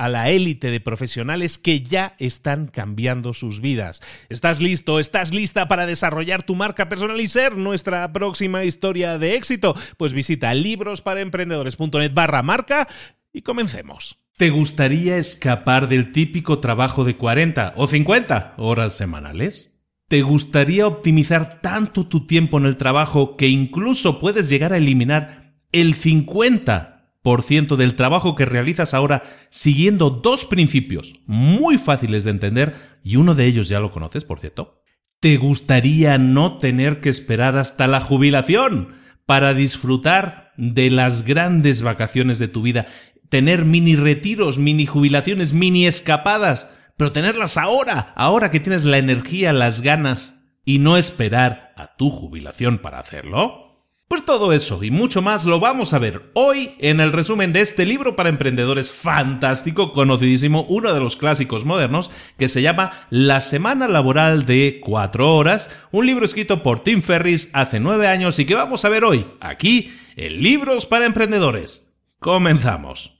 a la élite de profesionales que ya están cambiando sus vidas. ¿Estás listo? ¿Estás lista para desarrollar tu marca personal y ser nuestra próxima historia de éxito? Pues visita librosparaemprendedores.net barra marca y comencemos. ¿Te gustaría escapar del típico trabajo de 40 o 50 horas semanales? ¿Te gustaría optimizar tanto tu tiempo en el trabajo que incluso puedes llegar a eliminar el 50 ciento del trabajo que realizas ahora siguiendo dos principios muy fáciles de entender y uno de ellos ya lo conoces, por cierto. ¿Te gustaría no tener que esperar hasta la jubilación para disfrutar de las grandes vacaciones de tu vida? Tener mini retiros, mini jubilaciones, mini escapadas, pero tenerlas ahora, ahora que tienes la energía, las ganas y no esperar a tu jubilación para hacerlo? Pues todo eso y mucho más lo vamos a ver hoy en el resumen de este libro para emprendedores fantástico, conocidísimo, uno de los clásicos modernos, que se llama La Semana Laboral de Cuatro Horas, un libro escrito por Tim Ferris hace nueve años y que vamos a ver hoy, aquí, en Libros para Emprendedores. Comenzamos.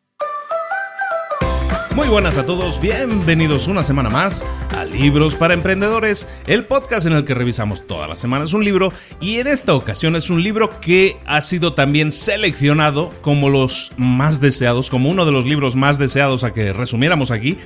Muy buenas a todos, bienvenidos una semana más a Libros para Emprendedores, el podcast en el que revisamos todas las semanas un libro y en esta ocasión es un libro que ha sido también seleccionado como los más deseados, como uno de los libros más deseados a que resumiéramos aquí,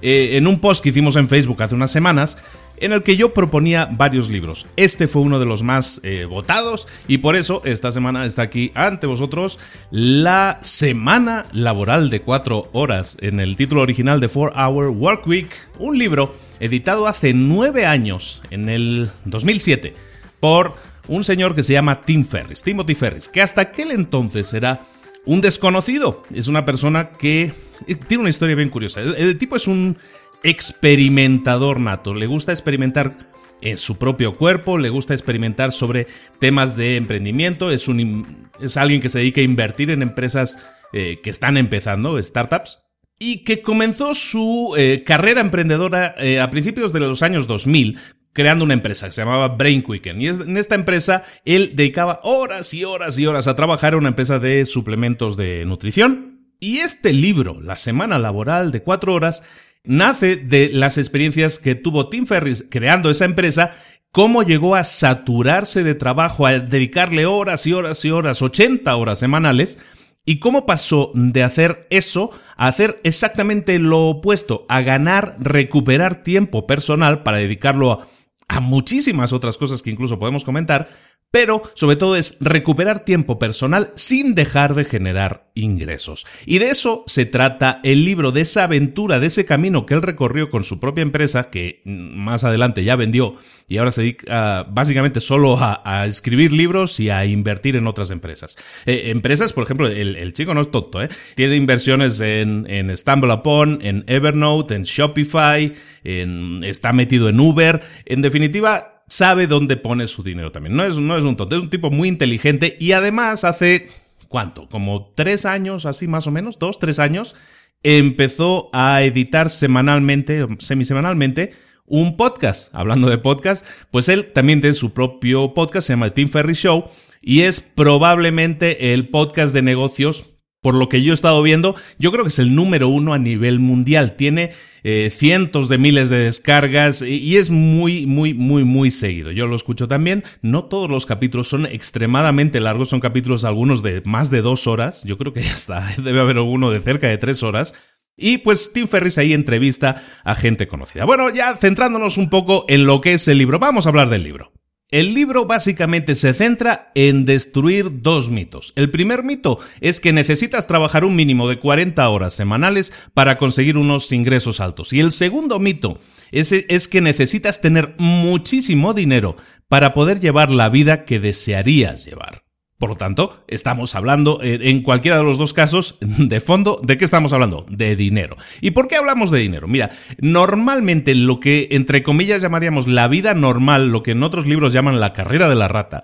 eh, en un post que hicimos en Facebook hace unas semanas en el que yo proponía varios libros. Este fue uno de los más eh, votados y por eso esta semana está aquí ante vosotros la Semana Laboral de 4 Horas, en el título original de 4 Hour Work Week, un libro editado hace 9 años, en el 2007, por un señor que se llama Tim Ferris, Timothy Ferris, que hasta aquel entonces era un desconocido. Es una persona que eh, tiene una historia bien curiosa. el tipo es un experimentador nato, le gusta experimentar en su propio cuerpo, le gusta experimentar sobre temas de emprendimiento, es, un, es alguien que se dedica a invertir en empresas eh, que están empezando, startups, y que comenzó su eh, carrera emprendedora eh, a principios de los años 2000 creando una empresa que se llamaba Brain Quicken. Y en esta empresa él dedicaba horas y horas y horas a trabajar en una empresa de suplementos de nutrición. Y este libro, La Semana Laboral de Cuatro Horas, nace de las experiencias que tuvo Tim Ferris creando esa empresa cómo llegó a saturarse de trabajo, a dedicarle horas y horas y horas, 80 horas semanales, y cómo pasó de hacer eso a hacer exactamente lo opuesto, a ganar, recuperar tiempo personal para dedicarlo a, a muchísimas otras cosas que incluso podemos comentar, pero sobre todo es recuperar tiempo personal sin dejar de generar ingresos. Y de eso se trata el libro, de esa aventura, de ese camino que él recorrió con su propia empresa, que más adelante ya vendió y ahora se dedica básicamente solo a, escribir libros y a invertir en otras empresas. Eh, empresas, por ejemplo, el, chico no es tonto, ¿eh? tiene inversiones en, en StumbleUpon, en Evernote, en Shopify, en, está metido en Uber, en definitiva sabe dónde pone su dinero también. No es, no es un tonto, es un tipo muy inteligente y además hace, ¿cuánto? Como tres años, así más o menos, dos, tres años, empezó a editar semanalmente, semisemanalmente, un podcast. Hablando de podcast, pues él también tiene su propio podcast, se llama The Tim Ferry Show, y es probablemente el podcast de negocios por lo que yo he estado viendo, yo creo que es el número uno a nivel mundial. Tiene eh, cientos de miles de descargas y es muy, muy, muy, muy seguido. Yo lo escucho también. No todos los capítulos son extremadamente largos, son capítulos algunos de más de dos horas. Yo creo que ya está, debe haber alguno de cerca de tres horas. Y pues Tim Ferris ahí entrevista a gente conocida. Bueno, ya centrándonos un poco en lo que es el libro, vamos a hablar del libro. El libro básicamente se centra en destruir dos mitos. El primer mito es que necesitas trabajar un mínimo de 40 horas semanales para conseguir unos ingresos altos. Y el segundo mito es, que necesitas tener muchísimo dinero para poder llevar la vida que desearías llevar. Por lo tanto, estamos hablando, eh, en cualquiera de los dos casos, de fondo, ¿de qué estamos hablando? De dinero. ¿Y por qué hablamos de dinero? Mira, normalmente lo que, entre comillas, llamaríamos la vida normal, lo que en otros libros llaman la carrera de la rata,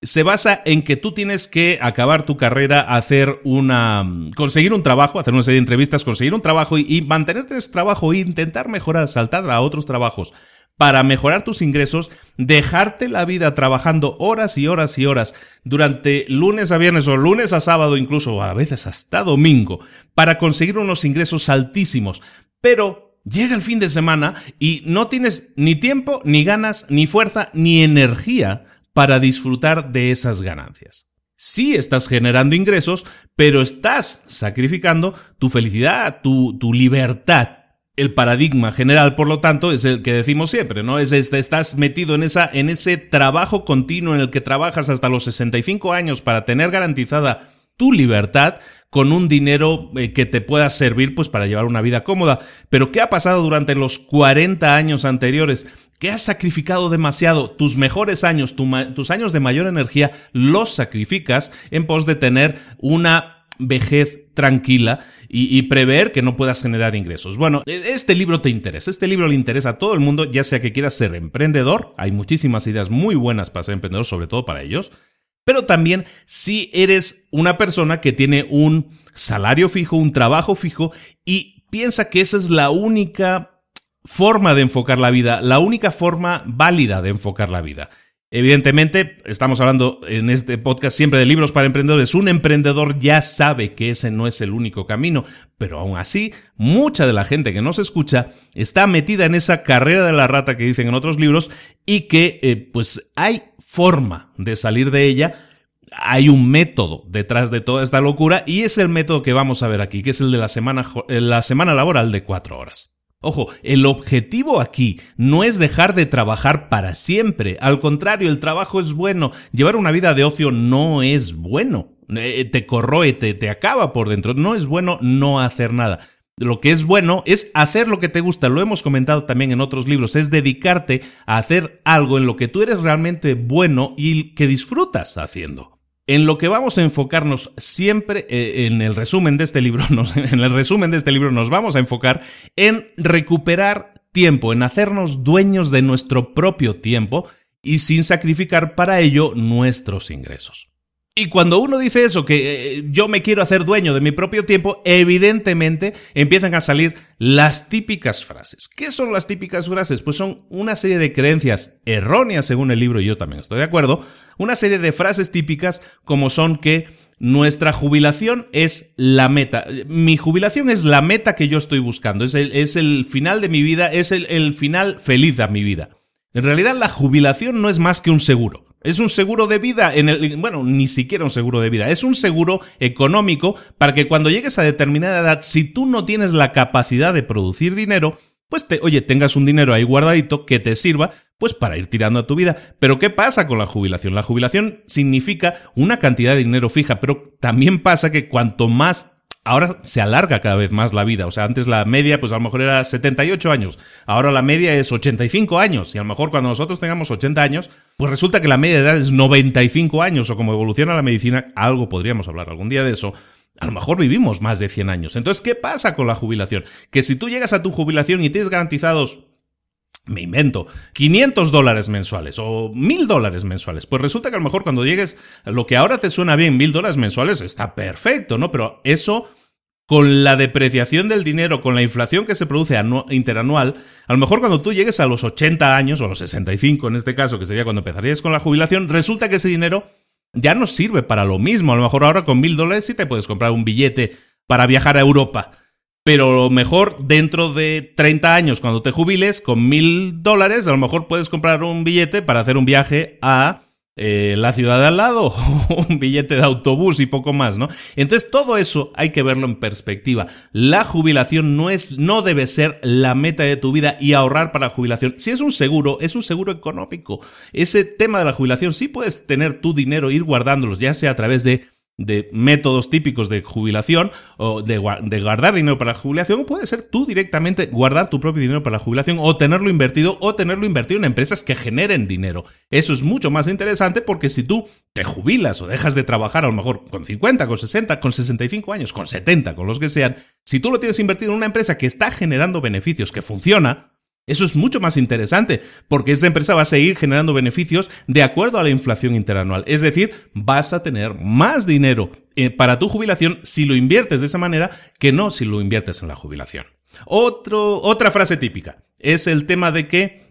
se basa en que tú tienes que acabar tu carrera, hacer una. conseguir un trabajo, hacer una serie de entrevistas, conseguir un trabajo y, y mantenerte ese trabajo e intentar mejorar, saltar a otros trabajos para mejorar tus ingresos, dejarte la vida trabajando horas y horas y horas durante lunes a viernes o lunes a sábado, incluso a veces hasta domingo, para conseguir unos ingresos altísimos. Pero llega el fin de semana y no tienes ni tiempo, ni ganas, ni fuerza, ni energía para disfrutar de esas ganancias. Sí estás generando ingresos, pero estás sacrificando tu felicidad, tu, tu libertad, el paradigma general, por lo tanto, es el que decimos siempre, ¿no? Es este, estás metido en esa, en ese trabajo continuo en el que trabajas hasta los 65 años para tener garantizada tu libertad con un dinero eh, que te pueda servir pues para llevar una vida cómoda. Pero ¿qué ha pasado durante los 40 años anteriores? Que has sacrificado demasiado tus mejores años, tus años de mayor energía, los sacrificas en pos de tener una vejez tranquila y, prever que no puedas generar ingresos. Bueno, e, este libro te interesa, este libro le interesa a todo el mundo, ya sea que quieras ser emprendedor, hay muchísimas ideas muy buenas para ser emprendedor, sobre todo para ellos, pero también si eres una persona que tiene un salario fijo, un trabajo fijo y piensa que esa es la única forma de enfocar la vida, la única forma válida de enfocar la vida. Evidentemente, estamos hablando en este podcast siempre de libros para emprendedores. Un emprendedor ya sabe que ese no es el único camino, pero aún así, mucha de la gente que nos escucha está metida en esa carrera de la rata que dicen en otros libros y que eh, pues hay forma de salir de ella. Hay un método detrás de toda esta locura y es el método que vamos a ver aquí, que es el de la semana, la semana laboral de cuatro horas. Ojo, el objetivo aquí no es dejar de trabajar para siempre. Al contrario, el trabajo es bueno. Llevar una vida de ocio no es bueno. Eh, te corroe, te, te acaba por dentro. No es bueno no hacer nada. Lo que es bueno es hacer lo que te gusta, lo hemos comentado también en otros libros, es dedicarte a hacer algo en lo que tú eres realmente bueno y que disfrutas haciendo. En lo que vamos a enfocarnos siempre eh, en el resumen de este libro, en el resumen de este libro nos vamos a enfocar en recuperar tiempo, en hacernos dueños de nuestro propio tiempo y sin sacrificar para ello nuestros ingresos. Y cuando uno dice eso, que eh, yo me quiero hacer dueño de mi propio tiempo, evidentemente empiezan a salir las típicas frases. ¿Qué son las típicas frases? Pues son una serie de creencias erróneas según el libro, y yo también estoy de acuerdo, una serie de frases típicas como son que nuestra jubilación es la meta. Mi jubilación es la meta que yo estoy buscando. Es el, final de mi vida, es el final feliz de mi vida. En realidad la jubilación no es más que un seguro. Es un seguro de vida, en el, bueno, ni siquiera un seguro de vida, es un seguro económico para que cuando llegues a determinada edad, si tú no tienes la capacidad de producir dinero, pues te, oye, tengas un dinero ahí guardadito que te sirva pues para ir tirando a tu vida. Pero ¿qué pasa con la jubilación? La jubilación significa una cantidad de dinero fija, pero también pasa que cuanto más ahora se alarga cada vez más la vida. O sea, antes la media, pues a lo mejor era 78 años. Ahora la media es 85 años. Y a lo mejor cuando nosotros tengamos 80 años, pues resulta que la media de edad es 95 años. O como evoluciona la medicina, algo podríamos hablar algún día de eso. A lo mejor vivimos más de 100 años. Entonces, ¿qué pasa con la jubilación? Que si tú llegas a tu jubilación y tienes garantizados me invento, 500 dólares mensuales o 1000 dólares mensuales. Pues resulta que a lo mejor cuando llegues, lo que ahora te suena bien, 1000 dólares mensuales, está perfecto, ¿no? Pero eso, con la depreciación del dinero, con la inflación que se produce interanual, a lo mejor cuando tú llegues a los 80 años, o a los 65 en este caso, que sería cuando empezarías con la jubilación, resulta que ese dinero ya no sirve para lo mismo. A lo mejor ahora con 1000 dólares sí te puedes comprar un billete para viajar a Europa pero lo mejor dentro de 30 años, cuando te jubiles, con mil dólares, a lo mejor puedes comprar un billete para hacer un viaje a eh, la ciudad de al lado, un billete de autobús y poco más, ¿no? Entonces todo eso hay que verlo en perspectiva. La jubilación no es, no debe ser la meta de tu vida y ahorrar para la jubilación. Si es un seguro, es un seguro económico. Ese tema de la jubilación sí puedes tener tu dinero, ir guardándolos, ya sea a través de de métodos típicos de jubilación o de, guardar dinero para la jubilación, puede ser tú directamente guardar tu propio dinero para la jubilación o tenerlo invertido o tenerlo invertido en empresas que generen dinero. Eso es mucho más interesante porque si tú te jubilas o dejas de trabajar a lo mejor con 50, con 60, con 65 años, con 70, con los que sean, si tú lo tienes invertido en una empresa que está generando beneficios, que funciona, eso es mucho más interesante, porque esa empresa va a seguir generando beneficios de acuerdo a la inflación interanual. Es decir, vas a tener más dinero eh, para tu jubilación si lo inviertes de esa manera que no si lo inviertes en la jubilación. otra frase típica es el tema de que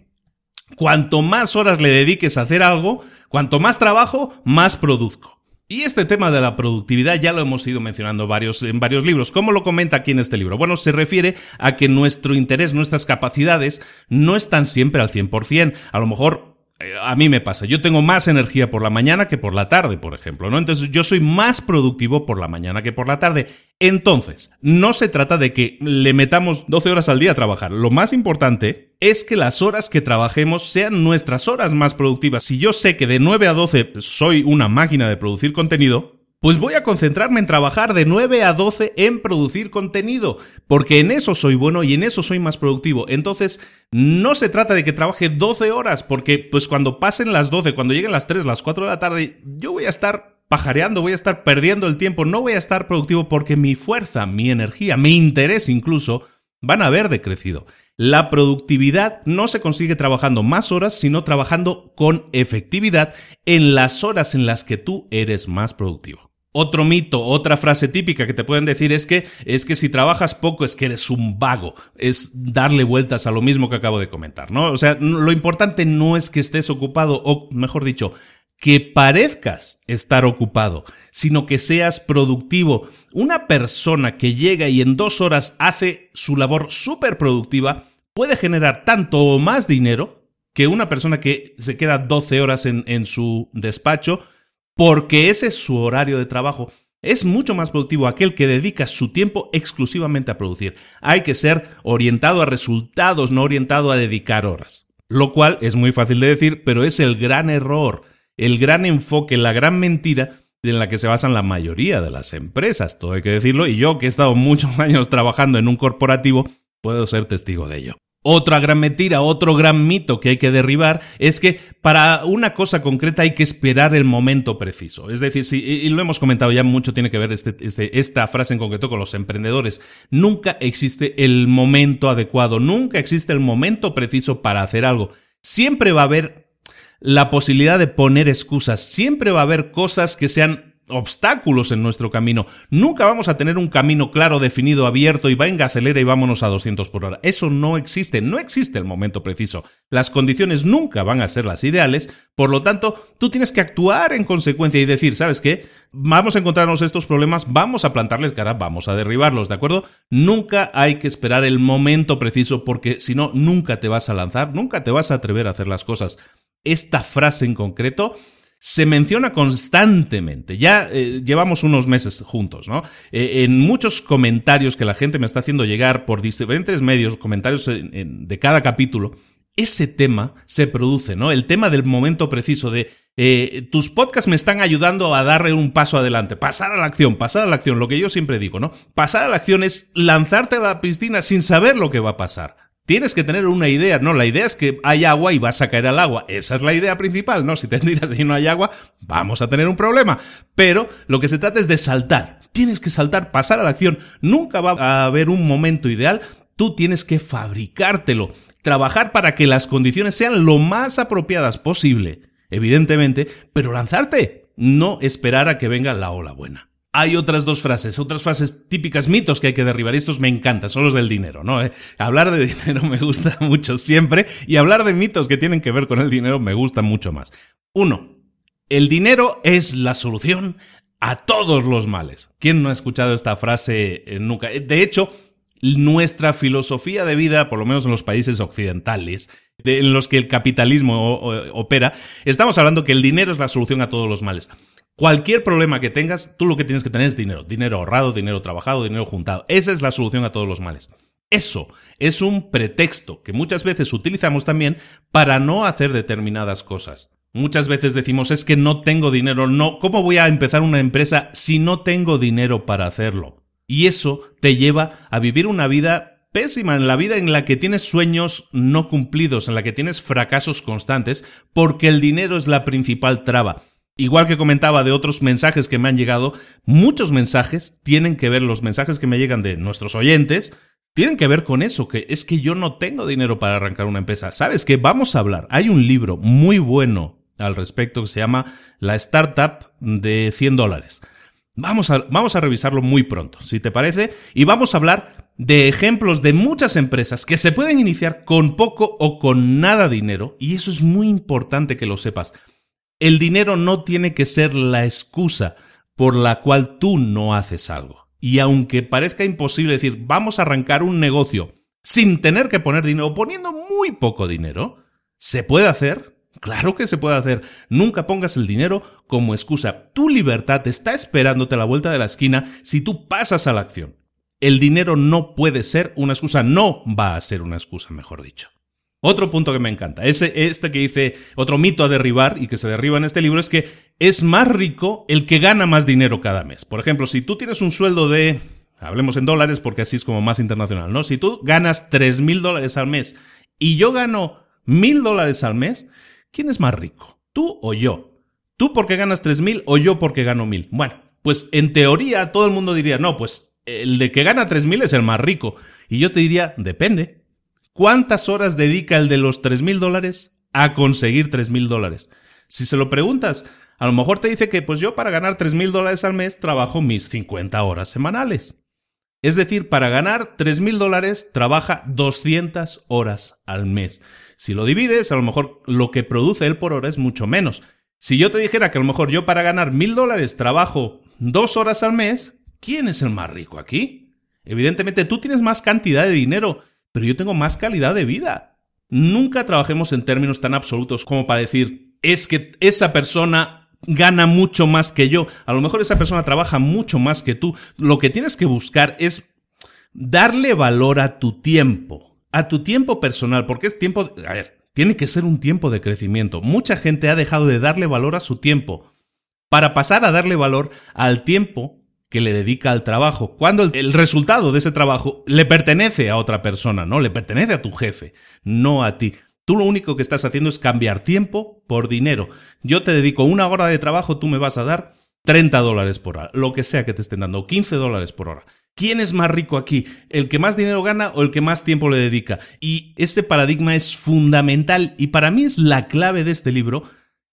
cuanto más horas le dediques a hacer algo, cuanto más trabajo, más produzco. Y este tema de la productividad ya lo hemos ido mencionando varios, en varios libros. ¿Cómo lo comenta aquí en este libro? Bueno, se refiere a que nuestro interés, nuestras capacidades no están siempre al 100%. A lo mejor eh, a mí me pasa, yo tengo más energía por la mañana que por la tarde, por ejemplo, ¿no? Entonces yo soy más productivo por la mañana que por la tarde. Entonces, no se trata de que le metamos 12 horas al día a trabajar. Lo más importante es que las horas que trabajemos sean nuestras horas más productivas. Si yo sé que de 9 a 12 soy una máquina de producir contenido, pues voy a concentrarme en trabajar de 9 a 12 en producir contenido, porque en eso soy bueno y en eso soy más productivo. Entonces, no se trata de que trabaje 12 horas, porque pues cuando pasen las 12, cuando lleguen las 3, las 4 de la tarde, yo voy a estar pajareando, voy a estar perdiendo el tiempo, no voy a estar productivo porque mi fuerza, mi energía, mi interés incluso van a haber decrecido. La productividad no se consigue trabajando más horas, sino trabajando con efectividad en las horas en las que tú eres más productivo. Otro mito, otra frase típica que te pueden decir es que es que si trabajas poco es que eres un vago, es darle vueltas a lo mismo que acabo de comentar, ¿no? O sea, lo importante no es que estés ocupado o mejor dicho, que parezcas estar ocupado, sino que seas productivo. Una persona que llega y en dos horas hace su labor súper productiva puede generar tanto o más dinero que una persona que se queda 12 horas en, en su despacho porque ese es su horario de trabajo. Es mucho más productivo aquel que dedica su tiempo exclusivamente a producir. Hay que ser orientado a resultados, no orientado a dedicar horas. Lo cual es muy fácil de decir, pero es el gran error, el gran enfoque, la gran mentira en la que se basan la mayoría de las empresas, todo hay que decirlo, y yo que he estado muchos años trabajando en un corporativo, puedo ser testigo de ello. Otra gran mentira, otro gran mito que hay que derribar es que para una cosa concreta hay que esperar el momento preciso. Es decir, si, y lo hemos comentado ya mucho, tiene que ver este, este, esta frase en concreto con los emprendedores. Nunca existe el momento adecuado, nunca existe el momento preciso para hacer algo. Siempre va a haber la posibilidad de poner excusas, siempre va a haber cosas que sean obstáculos en nuestro camino. Nunca vamos a tener un camino claro, definido, abierto y venga, acelera y vámonos a 200 por hora. Eso no existe, no existe el momento preciso. Las condiciones nunca van a ser las ideales, por lo tanto, tú tienes que actuar en consecuencia y decir, ¿sabes qué? Vamos a encontrarnos estos problemas, vamos a plantarles cara, vamos a derribarlos, ¿de acuerdo? Nunca hay que esperar el momento preciso porque si no, nunca te vas a lanzar, nunca te vas a atrever a hacer las cosas. Esta frase en concreto se menciona constantemente. Ya eh, llevamos unos meses juntos, ¿no? Eh, en muchos comentarios que la gente me está haciendo llegar por diferentes medios, comentarios de cada capítulo, ese tema se produce, ¿no? El tema del momento preciso de eh, tus podcasts me están ayudando a darle un paso adelante, pasar a la acción, pasar a la acción, lo que yo siempre digo, ¿no? Pasar a la acción es lanzarte a la piscina sin saber lo que va a pasar. Tienes que tener una idea, no, la idea es que hay agua y vas a caer al agua. Esa es la idea principal, ¿no? Si te tiras y no hay agua, vamos a tener un problema. Pero lo que se trata es de saltar. Tienes que saltar, pasar a la acción. Nunca va a haber un momento ideal. Tú tienes que fabricártelo. Trabajar para que las condiciones sean lo más apropiadas posible, evidentemente, pero lanzarte. No esperar a que venga la ola buena. Hay otras dos frases, otras frases típicas, mitos que hay que derribar. Estos me encantan, son los del dinero, ¿no? Eh, hablar de dinero me gusta mucho siempre y hablar de mitos que tienen que ver con el dinero me gusta mucho más. Uno, el dinero es la solución a todos los males. ¿Quién no ha escuchado esta frase eh, nunca? De hecho, nuestra filosofía de vida, por lo menos en los países occidentales, en los que el capitalismo opera, estamos hablando que el dinero es la solución a todos los males. Cualquier problema que tengas, tú lo que tienes que tener es dinero. Dinero ahorrado, dinero trabajado, dinero juntado. Esa es la solución a todos los males. Eso es un pretexto que muchas veces utilizamos también para no hacer determinadas cosas. Muchas veces decimos es que no tengo dinero, no, ¿cómo voy a empezar una empresa si no tengo dinero para hacerlo? Y eso te lleva a vivir una vida pésima, en la vida en la que tienes sueños no cumplidos, en la que tienes fracasos constantes, porque el dinero es la principal traba. Igual que comentaba de otros mensajes que me han llegado, muchos mensajes tienen que ver, los mensajes que me llegan de nuestros oyentes, tienen que ver con eso, que es que yo no tengo dinero para arrancar una empresa. ¿Sabes qué? Vamos a hablar. Hay un libro muy bueno al respecto que se llama La Startup de 100 dólares. Vamos a, vamos a revisarlo muy pronto, si te parece, y vamos a hablar de ejemplos de muchas empresas que se pueden iniciar con poco o con nada dinero, y eso es muy importante que lo sepas. El dinero no tiene que ser la excusa por la cual tú no haces algo. Y aunque parezca imposible decir, vamos a arrancar un negocio sin tener que poner dinero, poniendo muy poco dinero, ¿se puede hacer? Claro que se puede hacer. Nunca pongas el dinero como excusa. Tu libertad está esperándote a la vuelta de la esquina si tú pasas a la acción. El dinero no puede ser una excusa, no va a ser una excusa, mejor dicho. Otro punto que me encanta, ese, este que dice, otro mito a derribar y que se derriba en este libro es que es más rico el que gana más dinero cada mes. Por ejemplo, si tú tienes un sueldo de, hablemos en dólares porque así es como más internacional, ¿no? Si tú ganas tres mil dólares al mes y yo gano mil dólares al mes, ¿quién es más rico? ¿Tú o yo? ¿Tú porque ganas tres mil o yo porque gano mil? Bueno, pues en teoría todo el mundo diría, no, pues el de que gana tres mil es el más rico. Y yo te diría, depende. ¿Cuántas horas dedica el de los 3 mil dólares a conseguir 3 mil dólares? Si se lo preguntas, a lo mejor te dice que pues yo para ganar 3 mil dólares al mes trabajo mis 50 horas semanales. Es decir, para ganar 3 mil dólares trabaja 200 horas al mes. Si lo divides, a lo mejor lo que produce él por hora es mucho menos. Si yo te dijera que a lo mejor yo para ganar mil dólares trabajo dos horas al mes, ¿quién es el más rico aquí? Evidentemente tú tienes más cantidad de dinero, pero yo tengo más calidad de vida. Nunca trabajemos en términos tan absolutos como para decir, es que esa persona gana mucho más que yo. A lo mejor esa persona trabaja mucho más que tú. Lo que tienes que buscar es darle valor a tu tiempo, a tu tiempo personal, porque es tiempo, a ver, tiene que ser un tiempo de crecimiento. Mucha gente ha dejado de darle valor a su tiempo para pasar a darle valor al tiempo que le dedica al trabajo, cuando el, resultado de ese trabajo le pertenece a otra persona, ¿no? Le pertenece a tu jefe, no a ti. Tú lo único que estás haciendo es cambiar tiempo por dinero. Yo te dedico una hora de trabajo, tú me vas a dar 30 dólares por hora, lo que sea que te estén dando, 15 dólares por hora. ¿Quién es más rico aquí? ¿El que más dinero gana o el que más tiempo le dedica? Y este paradigma es fundamental y para mí es la clave de este libro.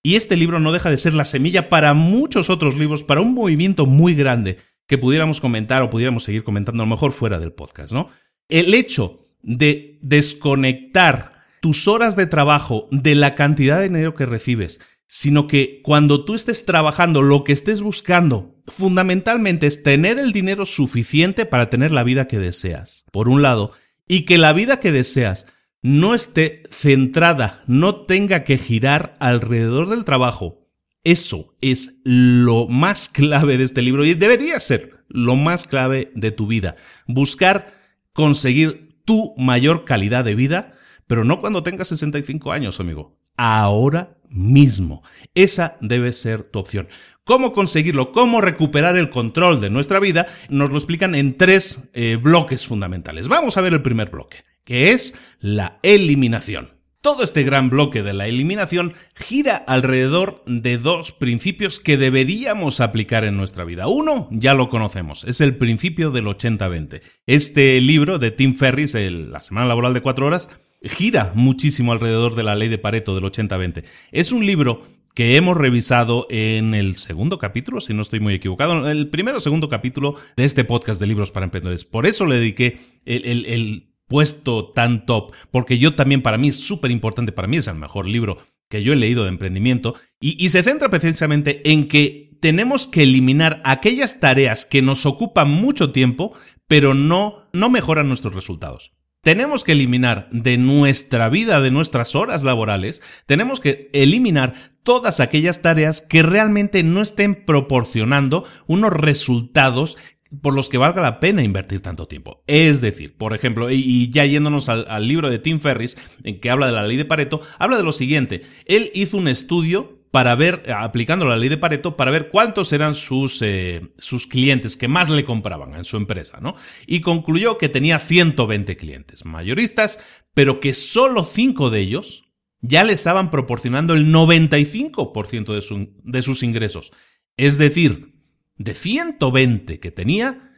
Y este libro no deja de ser la semilla para muchos otros libros, para un movimiento muy grande que pudiéramos comentar o pudiéramos seguir comentando a lo mejor fuera del podcast, ¿no? El hecho de desconectar tus horas de trabajo de la cantidad de dinero que recibes sino que cuando tú estés trabajando, lo que estés buscando fundamentalmente es tener el dinero suficiente para tener la vida que deseas, por un lado, y que la vida que deseas no esté centrada, no tenga que girar alrededor del trabajo. Eso es lo más clave de este libro y debería ser lo más clave de tu vida. Buscar conseguir tu mayor calidad de vida, pero no cuando tengas 65 años, amigo. Ahora mismo. Esa debe ser tu opción. ¿Cómo conseguirlo? ¿Cómo recuperar el control de nuestra vida? Nos lo explican en tres eh, bloques fundamentales. Vamos a ver el primer bloque, que es la eliminación. Todo este gran bloque de la eliminación gira alrededor de dos principios que deberíamos aplicar en nuestra vida. Uno, ya lo conocemos, es el principio del 80-20. Este libro de Tim Ferris, La Semana Laboral de Cuatro Horas, gira muchísimo alrededor de la ley de Pareto del 80-20. Es un libro que hemos revisado en el segundo capítulo, si no estoy muy equivocado, el primero o segundo capítulo de este podcast de libros para emprendedores. Por eso le dediqué el, puesto tan top, porque yo también para mí es súper importante, para mí es el mejor libro que yo he leído de emprendimiento, y, y se centra precisamente en que tenemos que eliminar aquellas tareas que nos ocupan mucho tiempo, pero no, no mejoran nuestros resultados. Tenemos que eliminar de nuestra vida, de nuestras horas laborales, tenemos que eliminar todas aquellas tareas que realmente no estén proporcionando unos resultados por los que valga la pena invertir tanto tiempo. Es decir, por ejemplo, y ya yéndonos al, libro de Tim Ferris, en que habla de la ley de Pareto, habla de lo siguiente. Él hizo un estudio para ver, aplicando la ley de Pareto, para ver cuántos eran sus, eh, sus clientes que más le compraban en su empresa, ¿no? Y concluyó que tenía 120 clientes mayoristas, pero que solo 5 de ellos ya le estaban proporcionando el 95% de, de sus ingresos. Es decir, de 120 que tenía,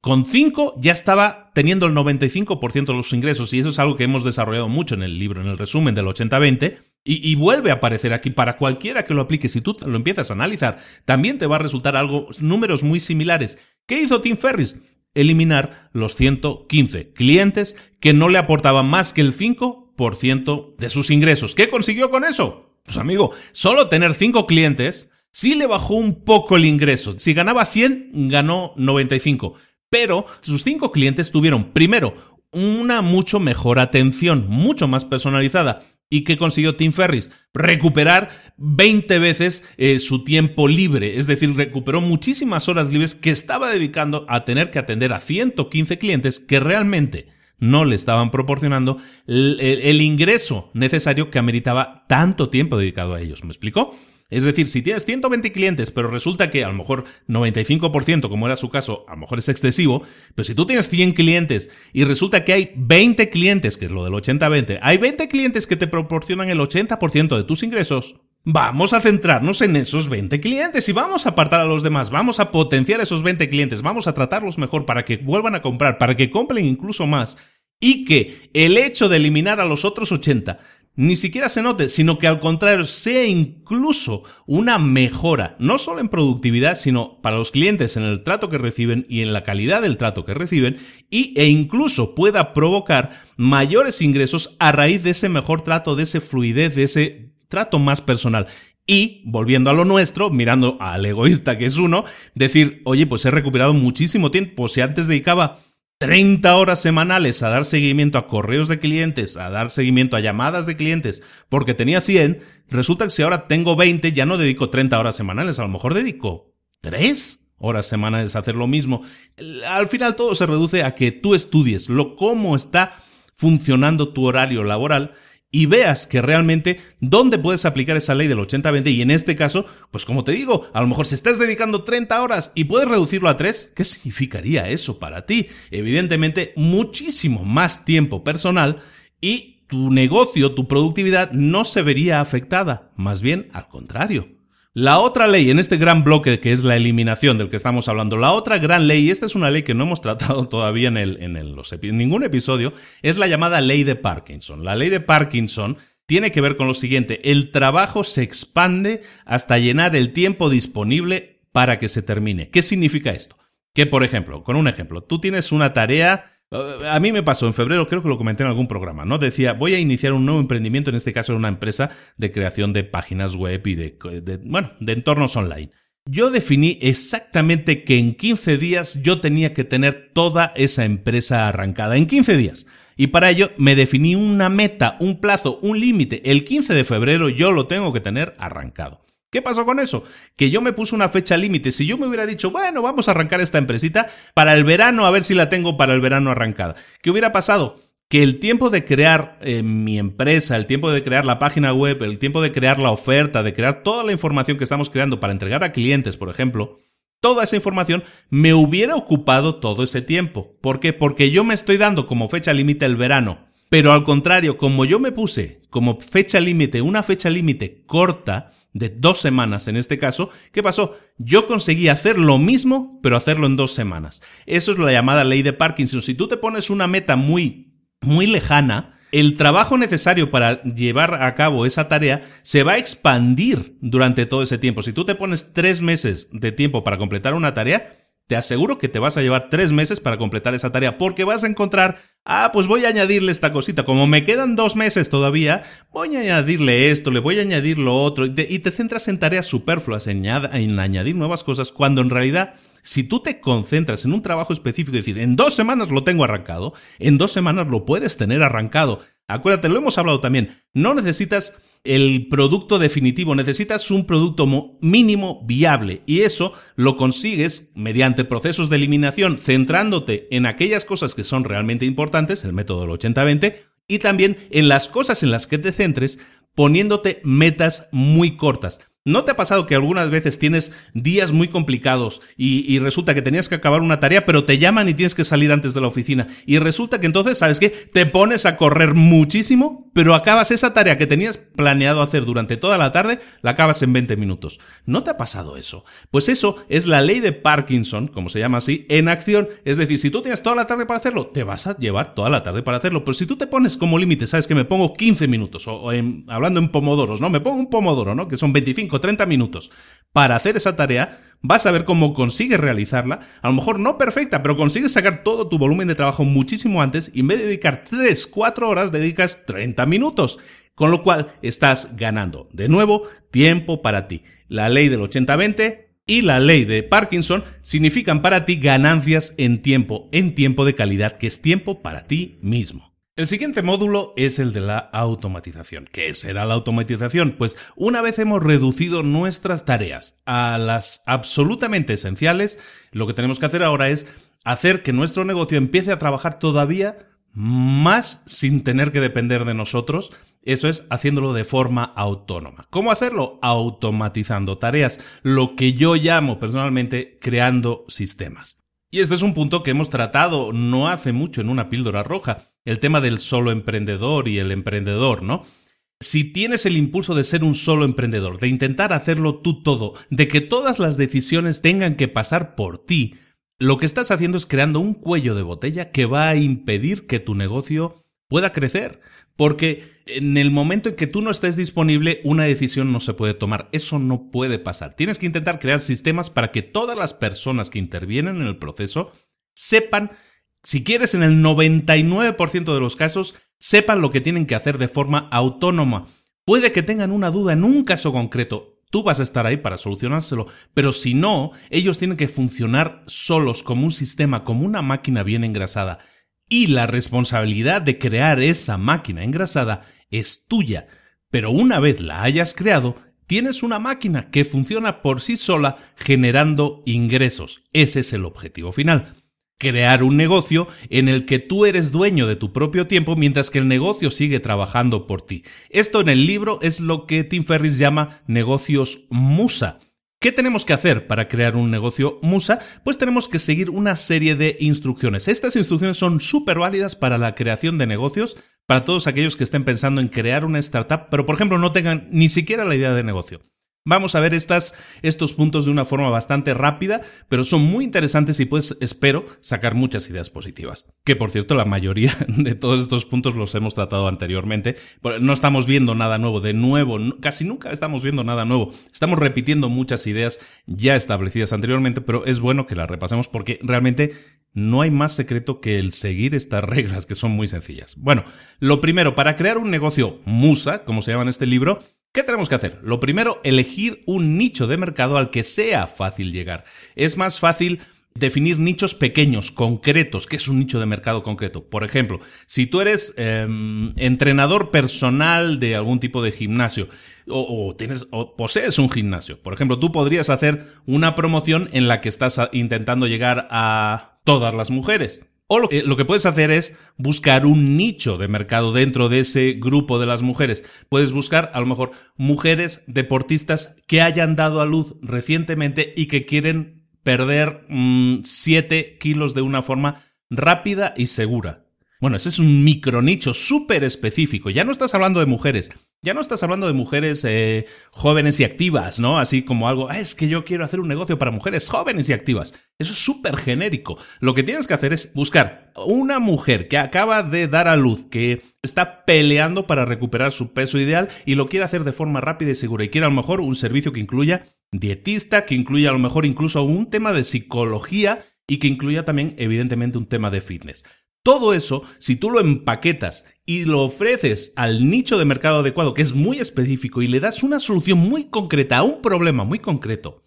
con 5 ya estaba teniendo el 95% de los ingresos y eso es algo que hemos desarrollado mucho en el libro, en el resumen del 80-20 y, vuelve a aparecer aquí para cualquiera que lo aplique. Si tú lo empiezas a analizar, también te va a resultar algo, números muy similares. ¿Qué hizo Tim Ferris? Eliminar los 115 clientes que no le aportaban más que el 5% de sus ingresos. ¿Qué consiguió con eso? Pues amigo, solo tener 5 clientes sí le bajó un poco el ingreso. Si ganaba 100, ganó 95. Pero sus 5 clientes tuvieron, primero, una mucho mejor atención, mucho más personalizada. ¿Y qué consiguió Tim Ferris? Recuperar 20 veces eh, su tiempo libre, es decir, recuperó muchísimas horas libres que estaba dedicando a tener que atender a 115 clientes que realmente no le estaban proporcionando el ingreso necesario que ameritaba tanto tiempo dedicado a ellos. ¿Me explico? Es decir, si tienes 120 clientes, pero resulta que a lo mejor 95%, como era su caso, a lo mejor es excesivo, pero si tú tienes 100 clientes y resulta que hay 20 clientes, que es lo del 80-20, hay 20 clientes que te proporcionan el 80% de tus ingresos, Vamos a centrarnos en esos 20 clientes y vamos a apartar a los demás, vamos a potenciar esos 20 clientes, vamos a tratarlos mejor para que vuelvan a comprar, para que compren incluso más y que el hecho de eliminar a los otros 80 ni siquiera se note, sino que al contrario sea incluso una mejora, no solo en productividad, sino para los clientes en el trato que reciben y en la calidad del trato que reciben, y, e incluso pueda provocar mayores ingresos a raíz de ese mejor trato, de ese fluidez, de ese trato más personal. Y, volviendo a lo nuestro, mirando al egoísta que es uno, decir, oye, pues he recuperado muchísimo tiempo, si antes dedicaba 30 horas semanales a dar seguimiento a correos de clientes, a dar seguimiento a llamadas de clientes, porque tenía 100, resulta que si ahora tengo 20, ya no dedico 30 horas semanales, a lo mejor dedico 3 horas semanales a hacer lo mismo. Al final todo se reduce a que tú estudies lo cómo está funcionando tu horario laboral y veas que realmente dónde puedes aplicar esa ley del 80-20 y en este caso, pues como te digo, a lo mejor si estás dedicando 30 horas y puedes reducirlo a 3, ¿qué significaría eso para ti? Evidentemente, muchísimo más tiempo personal y tu negocio, tu productividad no se vería afectada, más bien al contrario. La otra ley en este gran bloque que es la eliminación del que estamos hablando, la otra gran ley, y esta es una ley que no hemos tratado todavía en, el, en, el, ningún episodio, es la llamada ley de Parkinson. La ley de Parkinson tiene que ver con lo siguiente, el trabajo se expande hasta llenar el tiempo disponible para que se termine. ¿Qué significa esto? Que, por ejemplo, con un ejemplo, tú tienes una tarea a mí me pasó en febrero, creo que lo comenté en algún programa, ¿no? Decía, voy a iniciar un nuevo emprendimiento, en este caso en una empresa de creación de páginas web y de, bueno, de entornos online. Yo definí exactamente que en 15 días yo tenía que tener toda esa empresa arrancada, en 15 días. Y para ello me definí una meta, un plazo, un límite. El 15 de febrero yo lo tengo que tener arrancado. ¿Qué pasó con eso? Que yo me puse una fecha límite. Si yo me hubiera dicho, bueno, vamos a arrancar esta empresita para el verano, a ver si la tengo para el verano arrancada. ¿Qué hubiera pasado? Que el tiempo de crear eh, mi empresa, el tiempo de crear la página web, el tiempo de crear la oferta, de crear toda la información que estamos creando para entregar a clientes, por ejemplo, toda esa información me hubiera ocupado todo ese tiempo. ¿Por qué? Porque yo me estoy dando como fecha límite el verano. Pero al contrario, como yo me puse como fecha límite, una fecha límite corta, de dos semanas en este caso, ¿qué pasó? Yo conseguí hacer lo mismo, pero hacerlo en dos semanas. Eso es la llamada ley de Parkinson. Si tú te pones una meta muy, muy lejana, el trabajo necesario para llevar a cabo esa tarea se va a expandir durante todo ese tiempo. Si tú te pones tres meses de tiempo para completar una tarea, te aseguro que te vas a llevar tres meses para completar esa tarea porque vas a encontrar, ah, pues voy a añadirle esta cosita. Como me quedan dos meses todavía, voy a añadirle esto, le voy a añadir lo otro y te, centras en tareas superfluas, en, añadir nuevas cosas, cuando en realidad si tú te concentras en un trabajo específico y decir, en dos semanas lo tengo arrancado, en dos semanas lo puedes tener arrancado. Acuérdate, lo hemos hablado también, no necesitas el producto definitivo, necesitas un producto mínimo viable y eso lo consigues mediante procesos de eliminación, centrándote en aquellas cosas que son realmente importantes, el método del 80-20, y también en las cosas en las que te centres, poniéndote metas muy cortas. ¿No te ha pasado que algunas veces tienes días muy complicados y, resulta que tenías que acabar una tarea, pero te llaman y tienes que salir antes de la oficina? Y resulta que entonces, ¿sabes qué? Te pones a correr muchísimo, pero acabas esa tarea que tenías planeado hacer durante toda la tarde, la acabas en 20 minutos. ¿No te ha pasado eso? Pues eso es la ley de Parkinson, como se llama así, en acción. Es decir, si tú tienes toda la tarde para hacerlo, te vas a llevar toda la tarde para hacerlo. Pero si tú te pones como límite, ¿sabes que me pongo 15 minutos? O, hablando en pomodoros, ¿no? Me pongo un pomodoro, ¿no? Que son 25 30 minutos para hacer esa tarea, vas a ver cómo consigues realizarla, a lo mejor no perfecta, pero consigues sacar todo tu volumen de trabajo muchísimo antes y en vez de dedicar 3, 4 horas, dedicas 30 minutos. Con lo cual estás ganando, de nuevo, tiempo para ti. La ley del 80-20 y la ley de Parkinson significan para ti ganancias en tiempo, en tiempo de calidad, que es tiempo para ti mismo. El siguiente módulo es el de la automatización. ¿Qué será la automatización? Pues una vez hemos reducido nuestras tareas a las absolutamente esenciales, lo que tenemos que hacer ahora es hacer que nuestro negocio empiece a trabajar todavía más sin tener que depender de nosotros. Eso es haciéndolo de forma autónoma. ¿Cómo hacerlo? Automatizando tareas, lo que yo llamo personalmente creando sistemas. Y este es un punto que hemos tratado no hace mucho en una píldora roja, el tema del solo emprendedor y el emprendedor, ¿no? Si tienes el impulso de ser un solo emprendedor, de intentar hacerlo tú todo, de que todas las decisiones tengan que pasar por ti, lo que estás haciendo es creando un cuello de botella que va a impedir que tu negocio pueda crecer. Porque en el momento en que tú no estés disponible, una decisión no se puede tomar. Eso no puede pasar. Tienes que intentar crear sistemas para que todas las personas que intervienen en el proceso sepan, si quieres en el 99% de los casos, sepan lo que tienen que hacer de forma autónoma. Puede que tengan una duda en un caso concreto. Tú vas a estar ahí para solucionárselo, pero si no, ellos tienen que funcionar solos como un sistema, como una máquina bien engrasada. Y la responsabilidad de crear esa máquina engrasada es tuya. Pero una vez la hayas creado, tienes una máquina que funciona por sí sola generando ingresos. Ese es el objetivo final. crear un negocio en el que tú eres dueño de tu propio tiempo mientras que el negocio sigue trabajando por ti. Esto en el libro es lo que Tim Ferriss llama negocios musa. ¿Qué tenemos que hacer para crear un negocio musa? Pues tenemos que seguir una serie de instrucciones. Estas instrucciones son súper válidas para la creación de negocios, para todos aquellos que estén pensando en crear una startup, pero por ejemplo no tengan ni siquiera la idea de negocio. Vamos a ver estas, estos puntos de una forma bastante rápida, pero son muy interesantes y pues espero sacar muchas ideas positivas. Que por cierto, la mayoría de todos estos puntos los hemos tratado anteriormente. No estamos viendo nada nuevo, de nuevo, casi nunca estamos viendo nada nuevo. Estamos repitiendo muchas ideas ya establecidas anteriormente, pero es bueno que las repasemos porque realmente no hay más secreto que el seguir estas reglas que son muy sencillas. Bueno, lo primero, para crear un negocio musa, como se llama en este libro, ¿Qué tenemos que hacer? Lo primero, elegir un nicho de mercado al que sea fácil llegar. Es más fácil definir nichos pequeños, concretos. ¿Qué es un nicho de mercado concreto? Por ejemplo, si tú eres em, entrenador personal de algún tipo de gimnasio o, tienes, o posees un gimnasio, por ejemplo, tú podrías hacer una promoción en la que estás intentando llegar a todas las mujeres. O lo que, puedes hacer es buscar un nicho de mercado dentro de ese grupo de las mujeres. Puedes buscar a lo mejor mujeres deportistas que hayan dado a luz recientemente y que quieren perder 7 mm, kilos de una forma rápida y segura. Bueno, ese es un micronicho súper específico. Ya no estás hablando de mujeres, ya no estás hablando de mujeres eh, jóvenes y activas, ¿no? Así como algo, ah, es que yo quiero hacer un negocio para mujeres jóvenes y activas. Eso es súper genérico. Lo que tienes que hacer es buscar una mujer que acaba de dar a luz, que está peleando para recuperar su peso ideal y lo quiere hacer de forma rápida y segura. Y quiere a lo mejor un servicio que incluya dietista, que incluya a lo mejor incluso un tema de psicología y que incluya también evidentemente un tema de fitness. Todo eso, si tú lo empaquetas y lo ofreces al nicho de mercado adecuado, que es muy específico, y le das una solución muy concreta a un problema muy concreto,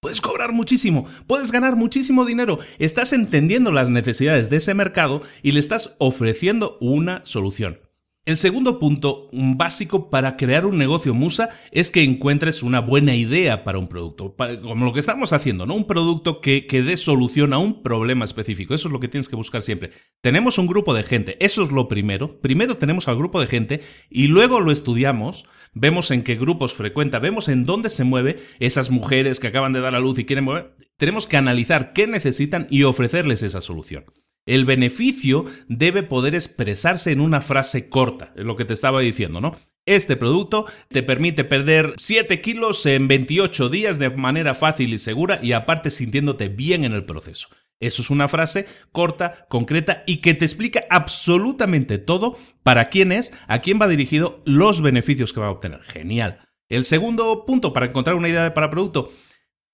puedes cobrar muchísimo, puedes ganar muchísimo dinero, estás entendiendo las necesidades de ese mercado y le estás ofreciendo una solución. El segundo punto básico para crear un negocio Musa es que encuentres una buena idea para un producto, como lo que estamos haciendo, ¿no? Un producto que, que dé solución a un problema específico. Eso es lo que tienes que buscar siempre. Tenemos un grupo de gente, eso es lo primero. Primero tenemos al grupo de gente y luego lo estudiamos, vemos en qué grupos frecuenta, vemos en dónde se mueve esas mujeres que acaban de dar a luz y quieren mover. Tenemos que analizar qué necesitan y ofrecerles esa solución. El beneficio debe poder expresarse en una frase corta, es lo que te estaba diciendo, ¿no? Este producto te permite perder 7 kilos en 28 días de manera fácil y segura y aparte sintiéndote bien en el proceso. Eso es una frase corta, concreta y que te explica absolutamente todo para quién es, a quién va dirigido, los beneficios que va a obtener. Genial. El segundo punto para encontrar una idea para producto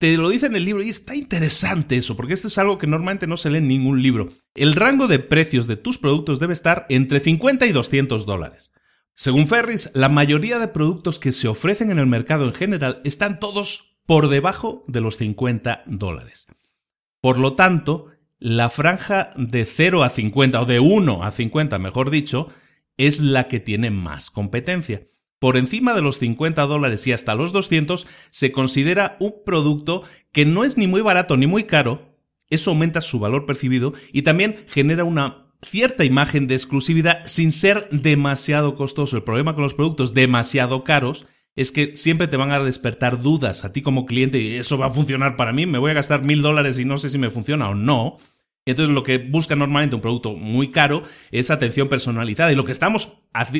te lo dice en el libro y está interesante eso, porque esto es algo que normalmente no se lee en ningún libro. El rango de precios de tus productos debe estar entre 50 y 200 dólares. Según Ferris, la mayoría de productos que se ofrecen en el mercado en general están todos por debajo de los 50 dólares. Por lo tanto, la franja de 0 a 50, o de 1 a 50, mejor dicho, es la que tiene más competencia. Por encima de los 50 dólares y hasta los 200 se considera un producto que no es ni muy barato ni muy caro, eso aumenta su valor percibido y también genera una cierta imagen de exclusividad sin ser demasiado costoso. El problema con los productos demasiado caros es que siempre te van a despertar dudas a ti como cliente y eso va a funcionar para mí, me voy a gastar mil dólares y no sé si me funciona o no. Entonces lo que busca normalmente un producto muy caro es atención personalizada y lo que estamos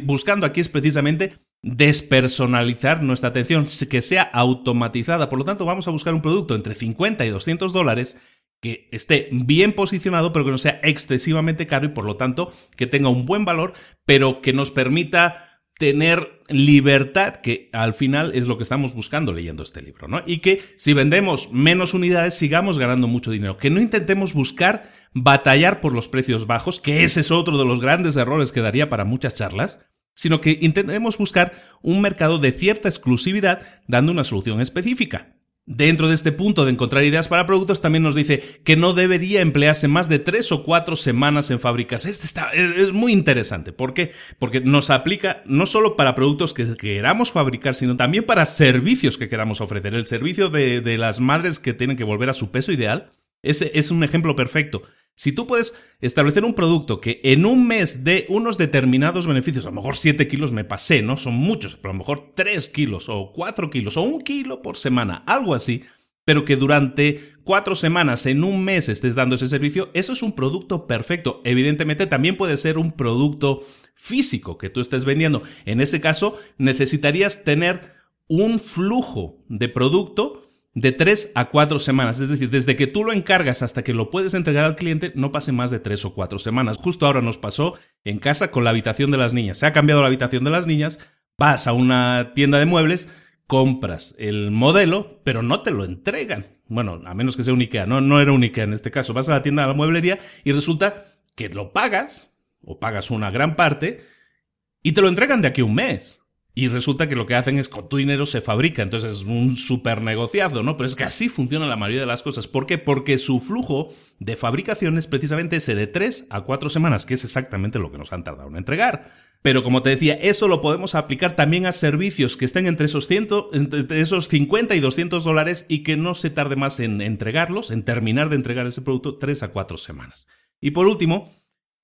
buscando aquí es precisamente despersonalizar nuestra atención, que sea automatizada. Por lo tanto, vamos a buscar un producto entre 50 y 200 dólares que esté bien posicionado, pero que no sea excesivamente caro y por lo tanto que tenga un buen valor, pero que nos permita tener libertad, que al final es lo que estamos buscando leyendo este libro, ¿no? Y que si vendemos menos unidades sigamos ganando mucho dinero, que no intentemos buscar batallar por los precios bajos, que ese es otro de los grandes errores que daría para muchas charlas, sino que intentemos buscar un mercado de cierta exclusividad dando una solución específica. Dentro de este punto de encontrar ideas para productos, también nos dice que no debería emplearse más de tres o cuatro semanas en fábricas. Este está, es muy interesante. ¿Por qué? Porque nos aplica no solo para productos que queramos fabricar, sino también para servicios que queramos ofrecer. El servicio de, de las madres que tienen que volver a su peso ideal es un ejemplo perfecto. Si tú puedes establecer un producto que en un mes dé unos determinados beneficios, a lo mejor 7 kilos me pasé, ¿no? Son muchos, pero a lo mejor 3 kilos o 4 kilos o un kilo por semana, algo así, pero que durante cuatro semanas, en un mes estés dando ese servicio, eso es un producto perfecto. Evidentemente también puede ser un producto físico que tú estés vendiendo. En ese caso, necesitarías tener un flujo de producto de tres a cuatro semanas. Es decir, desde que tú lo encargas hasta que lo puedes entregar al cliente, no pase más de tres o cuatro semanas. Justo ahora nos pasó en casa con la habitación de las niñas. Se ha cambiado la habitación de las niñas, vas a una tienda de muebles, compras el modelo, pero no te lo entregan. Bueno, a menos que sea un IKEA, no, no era un IKEA en este caso. Vas a la tienda de la mueblería y resulta que lo pagas, o pagas una gran parte, y te lo entregan de aquí a un mes. Y resulta que lo que hacen es con tu dinero se fabrica, entonces es un super negociado, ¿no? Pero es que así funciona la mayoría de las cosas. ¿Por qué? Porque su flujo de fabricación es precisamente ese de 3 a 4 semanas, que es exactamente lo que nos han tardado en entregar. Pero como te decía, eso lo podemos aplicar también a servicios que estén entre esos, entre esos 50 y 200 dólares y que no se tarde más en entregarlos, en terminar de entregar ese producto, 3 a 4 semanas. Y por último,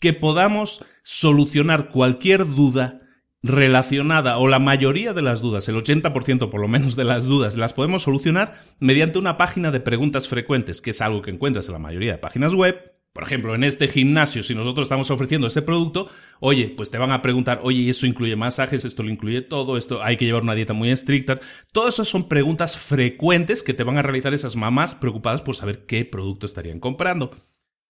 que podamos solucionar cualquier duda relacionada o la mayoría de las dudas, el 80% por lo menos de las dudas, las podemos solucionar mediante una página de preguntas frecuentes, que es algo que encuentras en la mayoría de páginas web por ejemplo, en este gimnasio, si nosotros estamos ofreciendo ese producto, oye, pues te van a preguntar, oye, ¿y eso incluye masajes? ¿Esto lo incluye todo? ¿Esto hay que llevar una dieta muy estricta? Todas esas son preguntas frecuentes que te van a realizar esas mamás preocupadas por saber qué producto estarían comprando.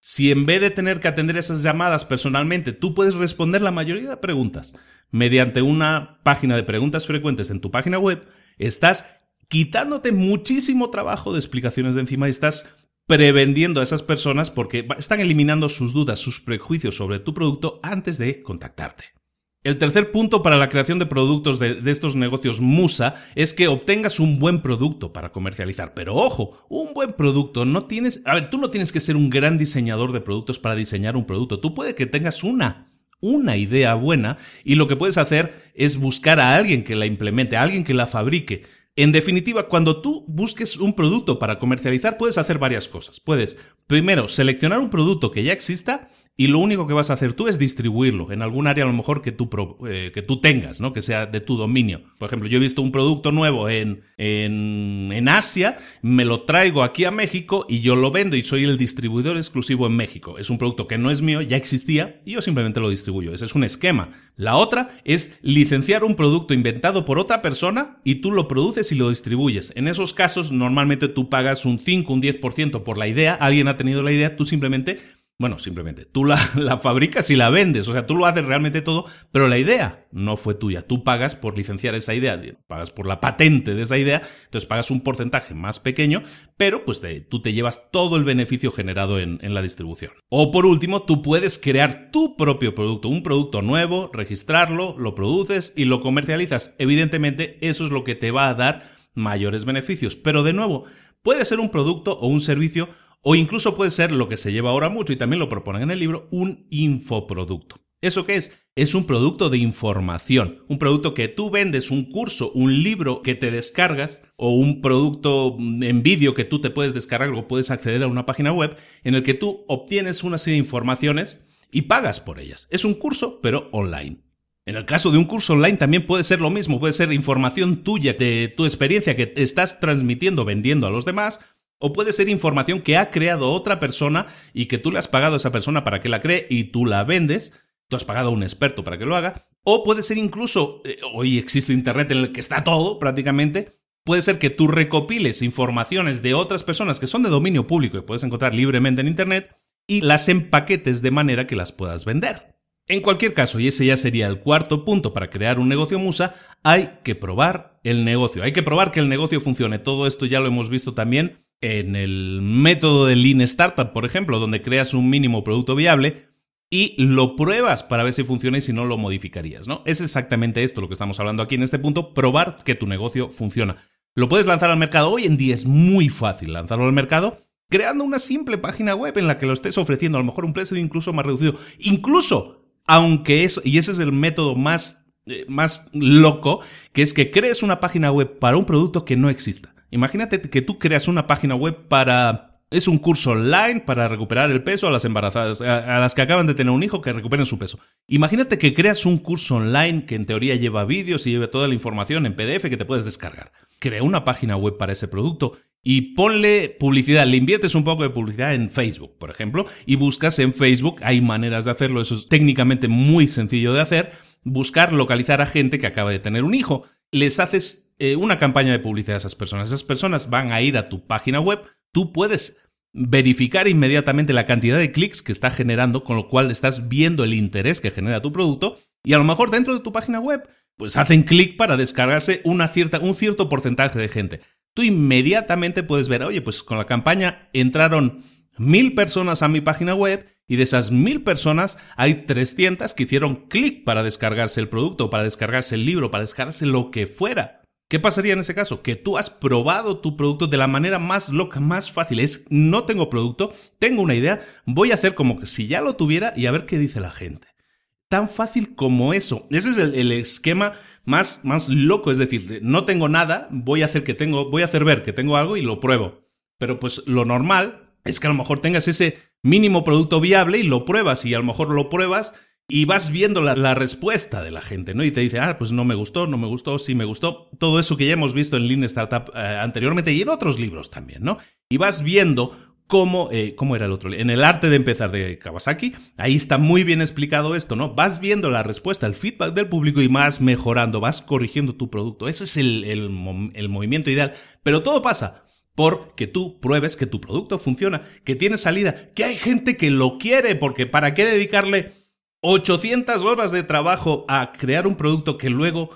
Si en vez de tener que atender esas llamadas personalmente, tú puedes responder la mayoría de preguntas mediante una página de preguntas frecuentes en tu página web, estás quitándote muchísimo trabajo de explicaciones de encima y estás prevendiendo a esas personas porque están eliminando sus dudas, sus prejuicios sobre tu producto antes de contactarte. El tercer punto para la creación de productos de, estos negocios Musa es que obtengas un buen producto para comercializar. Pero ojo, un buen producto no tienes... A ver, tú no tienes que ser un gran diseñador de productos para diseñar un producto. Tú puede que tengas una, una idea buena y lo que puedes hacer es buscar a alguien que la implemente, a alguien que la fabrique. En definitiva, cuando tú busques un producto para comercializar, puedes hacer varias cosas. Puedes, primero, seleccionar un producto que ya exista y lo único que vas a hacer tú es distribuirlo en algún área a lo mejor que tú, eh, que tú tengas, ¿no? Que sea de tu dominio. Por ejemplo, yo he visto un producto nuevo en, en, en Asia, me lo traigo aquí a México y yo lo vendo y soy el distribuidor exclusivo en México. Es un producto que no es mío, ya existía y yo simplemente lo distribuyo. Ese es un esquema. La otra es licenciar un producto inventado por otra persona y tú lo produces y lo distribuyes. En esos casos, normalmente tú pagas un 5, un 10% por la idea, alguien ha tenido la idea, tú simplemente bueno, simplemente tú la, fabricas y la vendes, o sea, tú lo haces realmente todo, pero la idea no fue tuya. Tú pagas por licenciar esa idea, pagas por la patente de esa idea, entonces pagas un porcentaje más pequeño, pero pues tú te llevas todo el beneficio generado en, en la distribución. O por último, tú puedes crear tu propio producto, un producto nuevo, registrarlo, lo produces y lo comercializas. Evidentemente, eso es lo que te va a dar mayores beneficios, pero de nuevo, puede ser un producto o un servicio o incluso puede ser lo que se lleva ahora mucho y también lo proponen en el libro, un infoproducto. ¿Eso qué es? Es un producto de información, un producto que tú vendes, un curso, un libro que te descargas o un producto en vídeo que tú te puedes descargar o puedes acceder a una página web en el que tú obtienes una serie de informaciones y pagas por ellas. Es un curso, pero online. En el caso de un curso online también puede ser lo mismo, puede ser información tuya de tu experiencia que estás transmitiendo vendiendo a los demás o puede ser información que ha creado otra persona y que tú le has pagado a esa persona para que la cree y tú la vendes. Tú has pagado a un experto para que lo haga. O puede ser incluso, eh, hoy existe Internet en el que está todo prácticamente. Puede ser que tú recopiles informaciones de otras personas que son de dominio público y puedes encontrar libremente en Internet y las empaquetes de manera que las puedas vender. En cualquier caso, y ese ya sería el cuarto punto para crear un negocio musa, hay que probar el negocio. Hay que probar que el negocio funcione. Todo esto ya lo hemos visto también en el método de Lean Startup, por ejemplo, donde creas un mínimo producto viable y lo pruebas para ver si funciona y si no lo modificarías, ¿no? Es exactamente esto lo que estamos hablando aquí en este punto, probar que tu negocio funciona. Lo puedes lanzar al mercado hoy en día, es muy fácil lanzarlo al mercado creando una simple página web en la que lo estés ofreciendo a lo mejor un precio incluso más reducido. Incluso, aunque eso, y ese es el método más, eh, más loco, que es que crees una página web para un producto que no exista. Imagínate que tú creas una página web para Es un curso online para recuperar el peso a las embarazadas, a, las que acaban de tener un hijo que recuperen su peso. Imagínate que creas un curso online que en teoría lleva vídeos y lleva toda la información en PDF que te puedes descargar. Crea una página web para ese producto y ponle publicidad, le inviertes un poco de publicidad en Facebook, por ejemplo, y buscas en Facebook, hay maneras de hacerlo, eso es técnicamente muy sencillo de hacer, buscar localizar a gente que acaba de tener un hijo. Les haces eh, una campaña de publicidad a esas personas. Esas personas van a ir a tu página web, tú puedes verificar inmediatamente la cantidad de clics que está generando, con lo cual estás viendo el interés que genera tu producto y a lo mejor dentro de tu página web pues hacen clic para descargarse una cierta, un cierto porcentaje de gente. Tú inmediatamente puedes ver, oye, pues con la campaña entraron mil personas a mi página web y de esas mil personas hay 300 que hicieron clic para descargarse el producto, para descargarse el libro, para descargarse lo que fuera. ¿Qué pasaría en ese caso? Que tú has probado tu producto de la manera más loca, más fácil. Es, no tengo producto, tengo una idea, voy a hacer como que si ya lo tuviera y a ver qué dice la gente. Tan fácil como eso. Ese es el, esquema más, más loco. Es decir, no tengo nada, voy a hacer que tengo, voy a hacer ver que tengo algo y lo pruebo. Pero pues lo normal es que a lo mejor tengas ese mínimo producto viable y lo pruebas y a lo mejor lo pruebas y vas viendo la, respuesta de la gente, ¿no? Y te dice, ah, pues no me gustó, no me gustó, sí me gustó. Todo eso que ya hemos visto en Lean Startup eh, anteriormente y en otros libros también, ¿no? Y vas viendo cómo, eh, cómo era el otro. En el arte de empezar de Kawasaki, ahí está muy bien explicado esto, ¿no? Vas viendo la respuesta, el feedback del público y vas mejorando, vas corrigiendo tu producto. Ese es el, el movimiento ideal. Pero todo pasa porque tú pruebes que tu producto funciona, que tiene salida, que hay gente que lo quiere, porque ¿para qué dedicarle 800 horas de trabajo a crear un producto que luego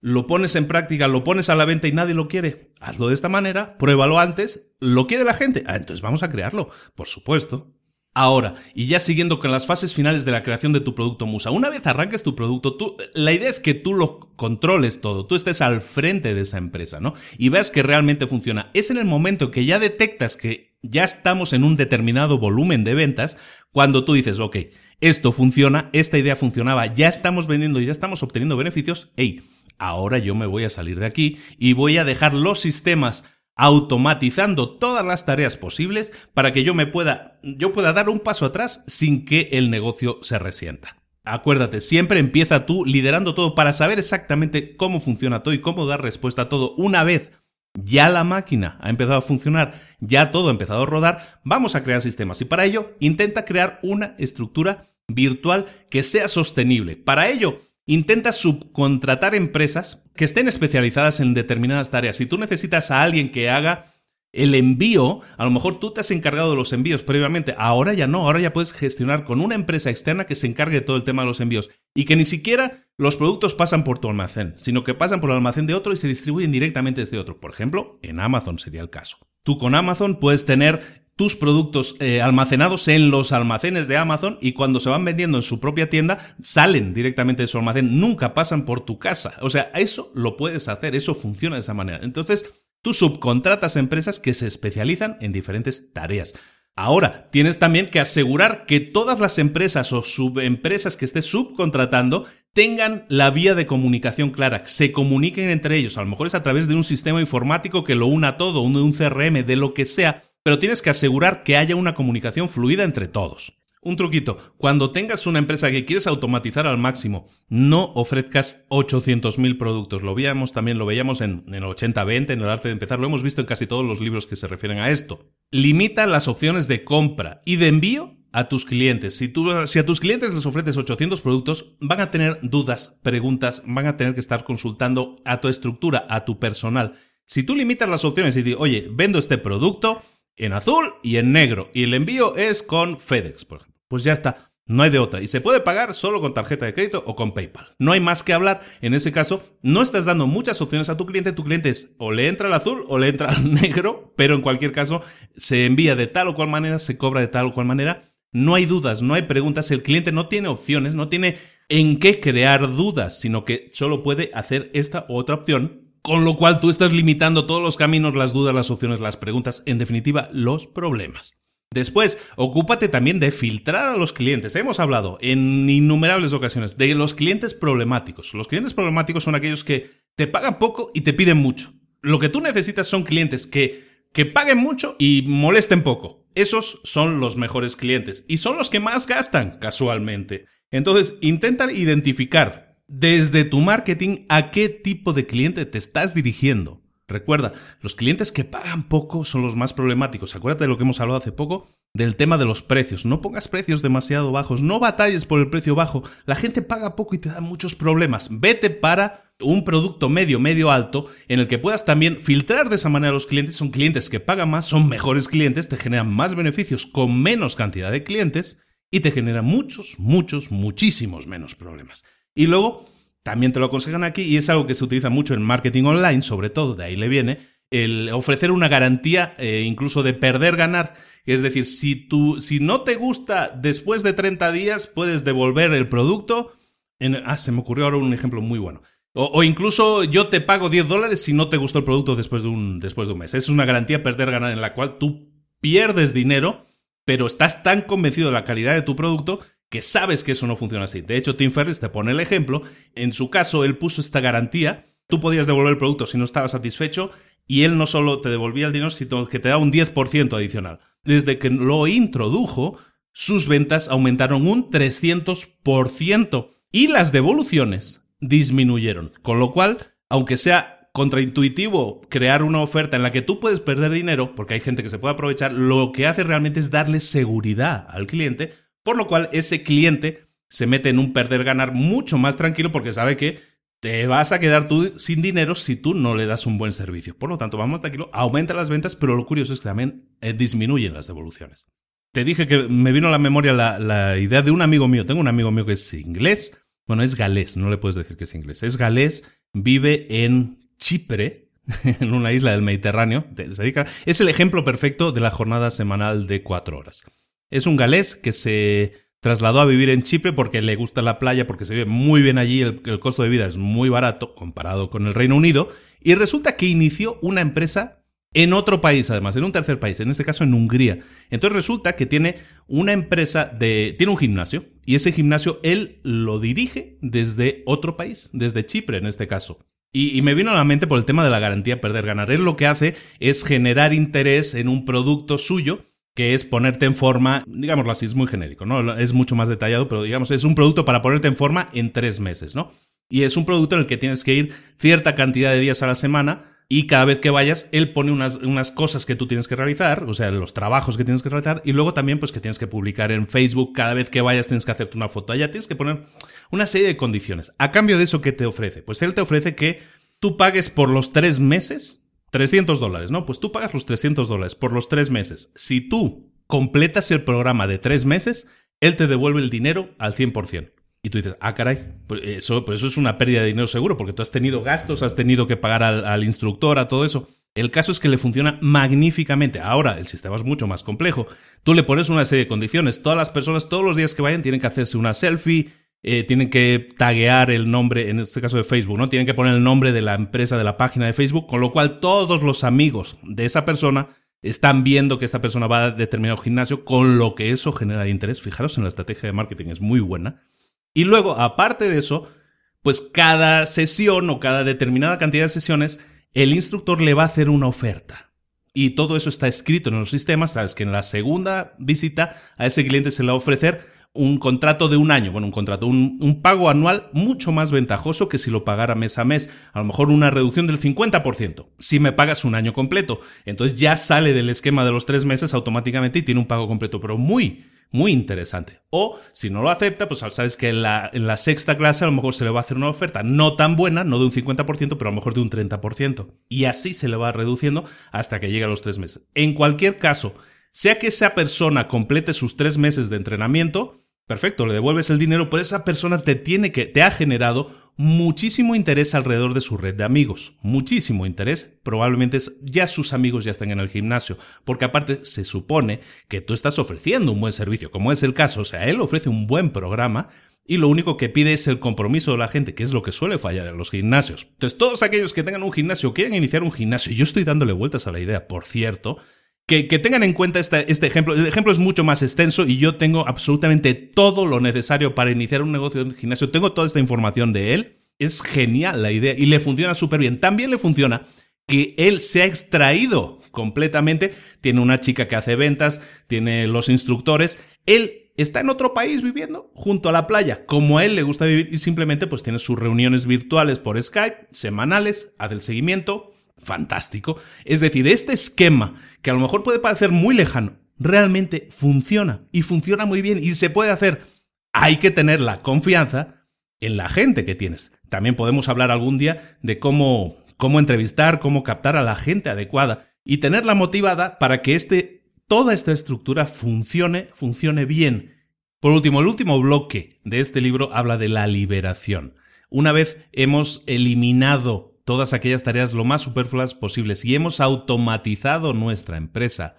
lo pones en práctica, lo pones a la venta y nadie lo quiere. Hazlo de esta manera, pruébalo antes, lo quiere la gente. Ah, entonces vamos a crearlo, por supuesto. Ahora, y ya siguiendo con las fases finales de la creación de tu producto Musa, una vez arranques tu producto, tú, la idea es que tú lo controles todo, tú estés al frente de esa empresa, ¿no? Y veas que realmente funciona. Es en el momento que ya detectas que ya estamos en un determinado volumen de ventas, cuando tú dices, ok, esto funciona, esta idea funcionaba, ya estamos vendiendo, ya estamos obteniendo beneficios, hey, ahora yo me voy a salir de aquí y voy a dejar los sistemas automatizando todas las tareas posibles para que yo me pueda, yo pueda dar un paso atrás sin que el negocio se resienta. Acuérdate, siempre empieza tú liderando todo para saber exactamente cómo funciona todo y cómo dar respuesta a todo. Una vez ya la máquina ha empezado a funcionar, ya todo ha empezado a rodar, vamos a crear sistemas y para ello intenta crear una estructura virtual que sea sostenible. Para ello, intenta subcontratar empresas que estén especializadas en determinadas tareas. Si tú necesitas a alguien que haga el envío, a lo mejor tú te has encargado de los envíos previamente, ahora ya no, ahora ya puedes gestionar con una empresa externa que se encargue de todo el tema de los envíos y que ni siquiera los productos pasan por tu almacén, sino que pasan por el almacén de otro y se distribuyen directamente desde otro. Por ejemplo, en Amazon sería el caso. Tú con Amazon puedes tener tus productos eh, almacenados en los almacenes de Amazon y cuando se van vendiendo en su propia tienda salen directamente de su almacén, nunca pasan por tu casa. O sea, eso lo puedes hacer, eso funciona de esa manera. Entonces, tú subcontratas empresas que se especializan en diferentes tareas. Ahora, tienes también que asegurar que todas las empresas o subempresas que estés subcontratando tengan la vía de comunicación clara, se comuniquen entre ellos. A lo mejor es a través de un sistema informático que lo una todo, un CRM, de lo que sea, pero tienes que asegurar que haya una comunicación fluida entre todos. Un truquito, cuando tengas una empresa que quieres automatizar al máximo, no ofrezcas 800.000 productos. Lo veíamos también, lo veíamos en, el 80-20, en el arte de empezar, lo hemos visto en casi todos los libros que se refieren a esto. Limita las opciones de compra y de envío a tus clientes. Si, si a tus clientes les ofreces 800 productos, van a tener dudas, preguntas, van a tener que estar consultando a tu estructura, a tu personal. Si tú limitas las opciones y dices, oye, vendo este producto, en azul y en negro. Y el envío es con FedEx, por ejemplo. Pues ya está. No hay de otra. Y se puede pagar solo con tarjeta de crédito o con PayPal. No hay más que hablar. En ese caso, no estás dando muchas opciones a tu cliente. Tu cliente es o le entra el azul o le entra el negro, pero en cualquier caso se envía de tal o cual manera, se cobra de tal o cual manera. No hay dudas, no hay preguntas. El cliente no tiene opciones, no tiene en qué crear dudas, sino que solo puede hacer esta u otra opción con lo cual tú estás limitando todos los caminos, las dudas, las opciones, las preguntas, en definitiva, los problemas. Después, ocúpate también de filtrar a los clientes. Hemos hablado en innumerables ocasiones de los clientes problemáticos. Los clientes problemáticos son aquellos que te pagan poco y te piden mucho. Lo que tú necesitas son clientes que que paguen mucho y molesten poco. Esos son los mejores clientes y son los que más gastan casualmente. Entonces, intenta identificar desde tu marketing a qué tipo de cliente te estás dirigiendo. Recuerda, los clientes que pagan poco son los más problemáticos. Acuérdate de lo que hemos hablado hace poco del tema de los precios. No pongas precios demasiado bajos, no batalles por el precio bajo. La gente paga poco y te da muchos problemas. Vete para un producto medio, medio alto, en el que puedas también filtrar de esa manera a los clientes. Son clientes que pagan más, son mejores clientes, te generan más beneficios con menos cantidad de clientes y te generan muchos, muchos, muchísimos menos problemas. Y luego, también te lo aconsejan aquí, y es algo que se utiliza mucho en marketing online, sobre todo, de ahí le viene, el ofrecer una garantía eh, incluso de perder, ganar. Es decir, si, tú, si no te gusta después de 30 días, puedes devolver el producto. En, ah, se me ocurrió ahora un ejemplo muy bueno. O, incluso yo te pago 10 dólares si no te gustó el producto después de, un, después de un mes. Es una garantía perder, ganar en la cual tú pierdes dinero, pero estás tan convencido de la calidad de tu producto que sabes que eso no funciona así. De hecho, Tim Ferriss te pone el ejemplo. En su caso, él puso esta garantía. Tú podías devolver el producto si no estabas satisfecho y él no solo te devolvía el dinero, sino que te da un 10% adicional. Desde que lo introdujo, sus ventas aumentaron un 300% y las devoluciones disminuyeron. Con lo cual, aunque sea contraintuitivo crear una oferta en la que tú puedes perder dinero, porque hay gente que se puede aprovechar, lo que hace realmente es darle seguridad al cliente, por lo cual ese cliente se mete en un perder-ganar mucho más tranquilo porque sabe que te vas a quedar tú sin dinero si tú no le das un buen servicio. Por lo tanto, vamos tranquilo, aumenta las ventas, pero lo curioso es que también eh, disminuyen las devoluciones. Te dije que me vino a la memoria la, idea de un amigo mío. Tengo un amigo mío que es inglés. Bueno, es galés, no le puedes decir que es inglés. Es galés, vive en Chipre, en una isla del Mediterráneo. es el ejemplo perfecto de la jornada semanal de cuatro horas. Es un galés que se trasladó a vivir en Chipre porque le gusta la playa, porque se vive muy bien allí, el, costo de vida es muy barato comparado con el Reino Unido, y resulta que inició una empresa en otro país, además, en un tercer país, en este caso en Hungría. Entonces resulta que tiene una empresa de... tiene un gimnasio, y ese gimnasio él lo dirige desde otro país, desde Chipre en este caso. Y, y, me vino a la mente por el tema de la garantía perder ganar. Él lo que hace es generar interés en un producto suyo que es ponerte en forma, digámoslo así, es muy genérico, ¿no? Es mucho más detallado, pero digamos, es un producto para ponerte en forma en tres meses, ¿no? Y es un producto en el que tienes que ir cierta cantidad de días a la semana y cada vez que vayas, él pone unas, unas cosas que tú tienes que realizar, o sea, los trabajos que tienes que realizar, y luego también, pues, que tienes que publicar en Facebook, cada vez que vayas tienes que hacerte una foto allá, tienes que poner una serie de condiciones. A cambio de eso, ¿qué te ofrece? Pues él te ofrece que tú pagues por los tres meses 300 dólares, ¿no? Pues tú pagas los 300 dólares por los tres meses. Si tú completas el programa de tres meses, él te devuelve el dinero al 100%. Y tú dices, ah, caray, pues eso, pues eso es una pérdida de dinero seguro, porque tú has tenido gastos, has tenido que pagar al, al instructor, a todo eso. El caso es que le funciona magníficamente. Ahora, el sistema es mucho más complejo. Tú le pones una serie de condiciones. Todas las personas, todos los días que vayan, tienen que hacerse una selfie, eh, tienen que taguear el nombre, en este caso de Facebook, ¿no? Tienen que poner el nombre de la empresa, de la página de Facebook, con lo cual todos los amigos de esa persona están viendo que esta persona va a determinado gimnasio, con lo que eso genera interés. Fijaros en la estrategia de marketing, es muy buena. Y luego, aparte de eso, pues cada sesión o cada determinada cantidad de sesiones, el instructor le va a hacer una oferta. Y todo eso está escrito en los sistemas, sabes que en la segunda visita a ese cliente se le va a ofrecer un contrato de un año, bueno, un contrato, un, pago anual mucho más ventajoso que si lo pagara mes a mes, a lo mejor una reducción del 50%, si me pagas un año completo. Entonces ya sale del esquema de los tres meses automáticamente y tiene un pago completo, pero muy, muy interesante. O si no lo acepta, pues sabes que en la, en la sexta clase a lo mejor se le va a hacer una oferta no tan buena, no de un 50%, pero a lo mejor de un 30%. Y así se le va reduciendo hasta que llegue a los tres meses. En cualquier caso, sea que esa persona complete sus tres meses de entrenamiento, perfecto, le devuelves el dinero, pero esa persona te tiene que, te ha generado muchísimo interés alrededor de su red de amigos. Muchísimo interés. Probablemente ya sus amigos ya están en el gimnasio. Porque aparte se supone que tú estás ofreciendo un buen servicio, como es el caso. O sea, él ofrece un buen programa. Y lo único que pide es el compromiso de la gente, que es lo que suele fallar en los gimnasios. Entonces, todos aquellos que tengan un gimnasio, quieren iniciar un gimnasio, yo estoy dándole vueltas a la idea, por cierto, que, tengan en cuenta este ejemplo. El ejemplo es mucho más extenso y yo tengo absolutamente todo lo necesario para iniciar un negocio en gimnasio. Tengo toda esta información de él. Es genial la idea y le funciona súper bien. También le funciona que él se ha extraído completamente. Tiene una chica que hace ventas, tiene los instructores. Él está en otro país viviendo junto a la playa, como a él le gusta vivir y simplemente pues tiene sus reuniones virtuales por Skype, semanales, hace el seguimiento. Fantástico. Es decir, este esquema, que a lo mejor puede parecer muy lejano, realmente funciona y funciona muy bien y se puede hacer. Hay que tener la confianza en la gente que tienes. También podemos hablar algún día de cómo, cómo entrevistar, cómo captar a la gente adecuada y tenerla motivada para que este, toda esta estructura funcione, funcione bien. Por último, el último bloque de este libro habla de la liberación. Una vez hemos eliminado todas aquellas tareas lo más superfluas posibles y hemos automatizado nuestra empresa,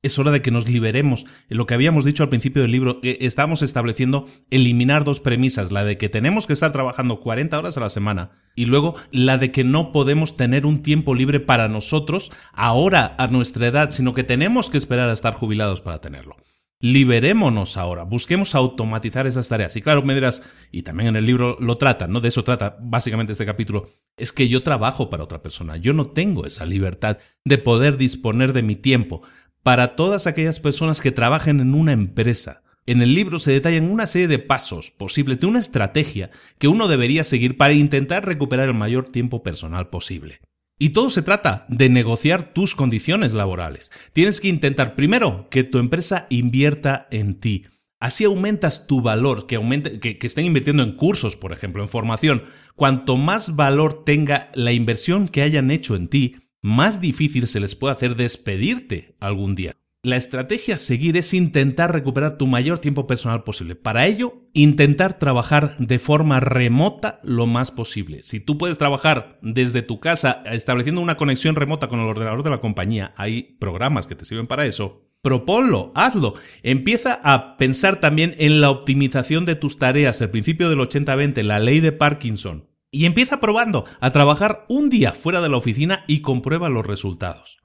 es hora de que nos liberemos. Lo que habíamos dicho al principio del libro, eh, estamos estableciendo eliminar dos premisas, la de que tenemos que estar trabajando 40 horas a la semana y luego la de que no podemos tener un tiempo libre para nosotros ahora a nuestra edad, sino que tenemos que esperar a estar jubilados para tenerlo. Liberémonos ahora, busquemos automatizar esas tareas. Y claro, me dirás, y también en el libro lo trata, ¿no? De eso trata básicamente este capítulo, es que yo trabajo para otra persona, yo no tengo esa libertad de poder disponer de mi tiempo para todas aquellas personas que trabajen en una empresa. En el libro se detallan una serie de pasos posibles de una estrategia que uno debería seguir para intentar recuperar el mayor tiempo personal posible. Y todo se trata de negociar tus condiciones laborales. Tienes que intentar primero que tu empresa invierta en ti. Así aumentas tu valor, que, aumente, que, que, estén invirtiendo en cursos, por ejemplo, en formación. Cuanto más valor tenga la inversión que hayan hecho en ti, más difícil se les puede hacer despedirte algún día. La estrategia a seguir es intentar recuperar tu mayor tiempo personal posible. Para ello, intentar trabajar de forma remota lo más posible. Si tú puedes trabajar desde tu casa estableciendo una conexión remota con el ordenador de la compañía, hay programas que te sirven para eso. Proponlo, hazlo. Empieza a pensar también en la optimización de tus tareas, el principio del 80-20, la ley de Parkinson y empieza probando a trabajar un día fuera de la oficina y comprueba los resultados.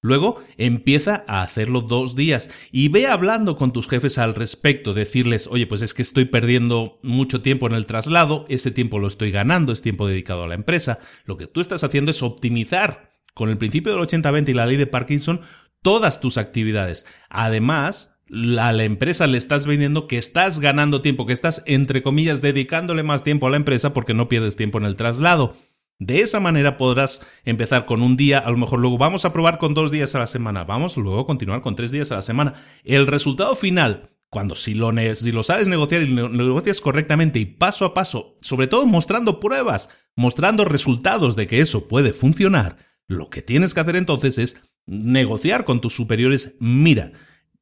Luego empieza a hacerlo dos días y ve hablando con tus jefes al respecto, decirles, oye, pues es que estoy perdiendo mucho tiempo en el traslado, ese tiempo lo estoy ganando, es tiempo dedicado a la empresa. Lo que tú estás haciendo es optimizar con el principio del 80-20 y la ley de Parkinson todas tus actividades. Además, a la empresa le estás vendiendo que estás ganando tiempo, que estás, entre comillas, dedicándole más tiempo a la empresa porque no pierdes tiempo en el traslado. De esa manera podrás empezar con un día, a lo mejor luego vamos a probar con dos días a la semana, vamos luego a continuar con tres días a la semana. El resultado final, cuando si lo, si lo sabes negociar y lo negocias correctamente y paso a paso, sobre todo mostrando pruebas, mostrando resultados de que eso puede funcionar, lo que tienes que hacer entonces es negociar con tus superiores, mira,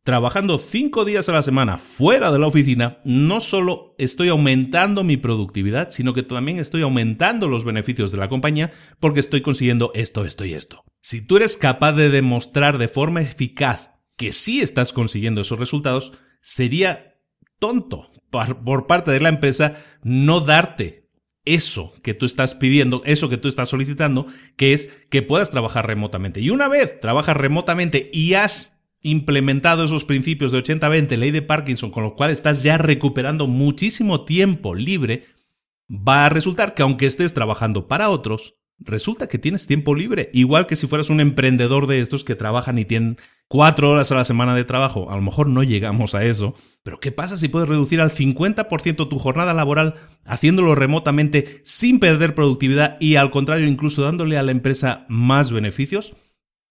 trabajando cinco días a la semana fuera de la oficina, no solo estoy aumentando mi productividad, sino que también estoy aumentando los beneficios de la compañía porque estoy consiguiendo esto, esto y esto. Si tú eres capaz de demostrar de forma eficaz que sí estás consiguiendo esos resultados, sería tonto por parte de la empresa no darte eso que tú estás pidiendo, eso que tú estás solicitando, que es que puedas trabajar remotamente. Y una vez trabajas remotamente y has implementado esos principios de 80-20, ley de Parkinson, con lo cual estás ya recuperando muchísimo tiempo libre, va a resultar que aunque estés trabajando para otros, resulta que tienes tiempo libre, igual que si fueras un emprendedor de estos que trabajan y tienen cuatro horas a la semana de trabajo. A lo mejor no llegamos a eso, pero ¿qué pasa si puedes reducir al 50% tu jornada laboral haciéndolo remotamente sin perder productividad y al contrario incluso dándole a la empresa más beneficios?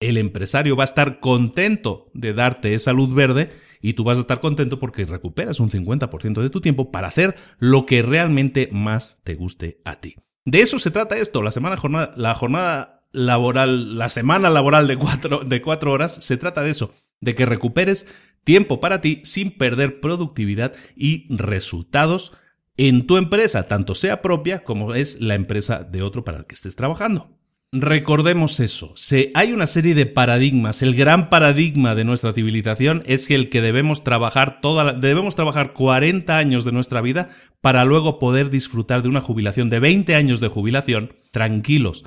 El empresario va a estar contento de darte esa luz verde y tú vas a estar contento porque recuperas un 50% de tu tiempo para hacer lo que realmente más te guste a ti. De eso se trata esto, la semana jornada, la jornada laboral, la semana laboral de cuatro, de cuatro horas, se trata de eso, de que recuperes tiempo para ti sin perder productividad y resultados en tu empresa, tanto sea propia como es la empresa de otro para el que estés trabajando. Recordemos eso. Se, hay una serie de paradigmas. El gran paradigma de nuestra civilización es el que debemos trabajar toda debemos trabajar 40 años de nuestra vida para luego poder disfrutar de una jubilación de 20 años de jubilación tranquilos.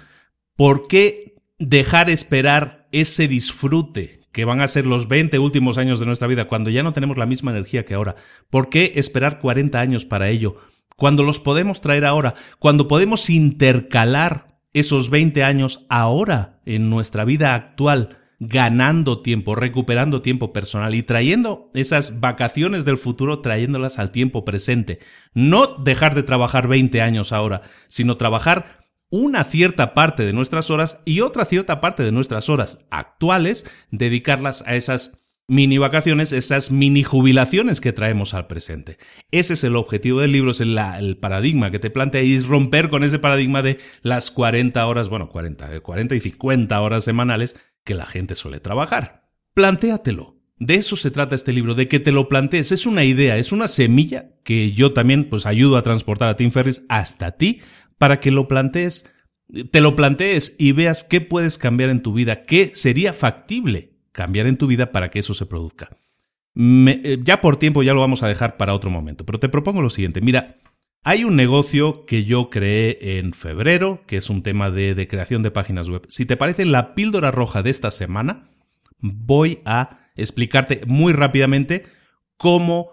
¿Por qué dejar esperar ese disfrute que van a ser los 20 últimos años de nuestra vida cuando ya no tenemos la misma energía que ahora? ¿Por qué esperar 40 años para ello? Cuando los podemos traer ahora, cuando podemos intercalar esos 20 años ahora en nuestra vida actual ganando tiempo, recuperando tiempo personal y trayendo esas vacaciones del futuro, trayéndolas al tiempo presente. No dejar de trabajar 20 años ahora, sino trabajar una cierta parte de nuestras horas y otra cierta parte de nuestras horas actuales, dedicarlas a esas mini vacaciones, esas mini jubilaciones que traemos al presente. Ese es el objetivo del libro, es el, paradigma que te plantea y es romper con ese paradigma de las 40 horas, bueno, 40, 40 y 50 horas semanales que la gente suele trabajar. Plantéatelo. De eso se trata este libro, de que te lo plantees. Es una idea, es una semilla que yo también pues ayudo a transportar a Tim Ferris hasta ti para que lo plantees, te lo plantees y veas qué puedes cambiar en tu vida, qué sería factible cambiar en tu vida para que eso se produzca. Eh, ya por tiempo ya lo vamos a dejar para otro momento, pero te propongo lo siguiente. Mira, hay un negocio que yo creé en febrero, que es un tema de, de creación de páginas web. Si te parece la píldora roja de esta semana, voy a explicarte muy rápidamente cómo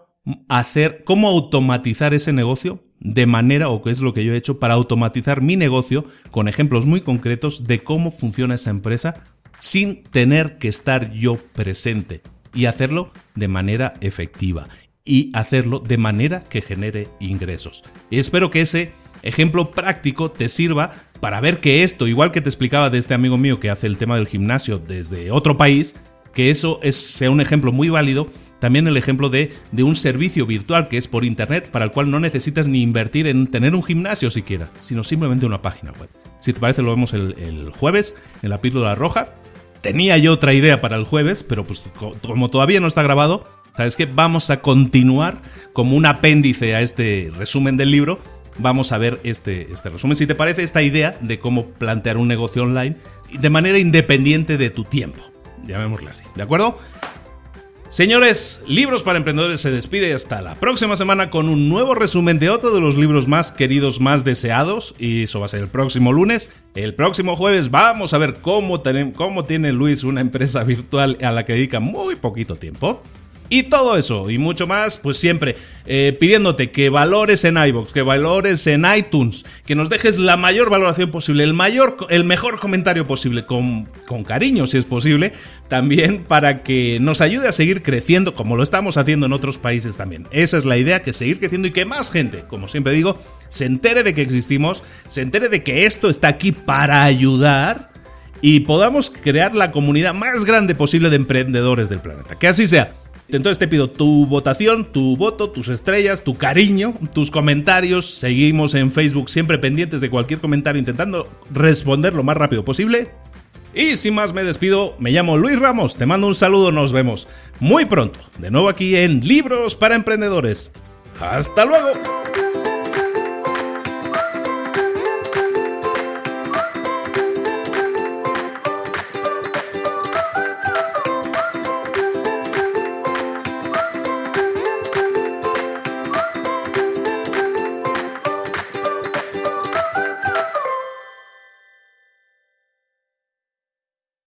hacer, cómo automatizar ese negocio de manera, o qué es lo que yo he hecho para automatizar mi negocio con ejemplos muy concretos de cómo funciona esa empresa sin tener que estar yo presente y hacerlo de manera efectiva y hacerlo de manera que genere ingresos. Espero que ese ejemplo práctico te sirva para ver que esto, igual que te explicaba de este amigo mío que hace el tema del gimnasio desde otro país, que eso es, sea un ejemplo muy válido. También el ejemplo de, de un servicio virtual que es por internet para el cual no necesitas ni invertir en tener un gimnasio siquiera, sino simplemente una página web. Si te parece, lo vemos el jueves en la píldora roja tenía yo otra idea para el jueves, pero pues como todavía no está grabado, ¿sabes qué? Vamos a continuar como un apéndice a este resumen del libro. Vamos a ver este, este resumen. Si te parece esta idea de cómo plantear un negocio online de manera independiente de tu tiempo. Llamémoslo así, ¿de acuerdo? Señores, Libros para Emprendedores se despide hasta la próxima semana con un nuevo resumen de otro de los libros más queridos, más deseados. Y eso va a ser el próximo lunes. El próximo jueves vamos a ver cómo, cómo tiene Luis una empresa virtual a la que dedica muy poquito tiempo. Y todo eso y mucho más, pues siempre eh, pidiéndote que valores en iBox, que valores en iTunes, que nos dejes la mayor valoración posible, el mayor, el mejor comentario posible, con, con cariño si es posible, también para que nos ayude a seguir creciendo como lo estamos haciendo en otros países también. Esa es la idea, que seguir creciendo y que más gente, como siempre digo, se entere de que existimos, se entere de que esto está aquí para ayudar y podamos crear la comunidad más grande posible de emprendedores del planeta. Que así sea. Entonces te pido tu votación, tu voto, tus estrellas, tu cariño, tus comentarios. Seguimos en Facebook siempre pendientes de cualquier comentario intentando responder lo más rápido posible. Y sin más me despido, me llamo Luis Ramos, te mando un saludo, nos vemos muy pronto, de nuevo aquí en Libros para Emprendedores. Hasta luego.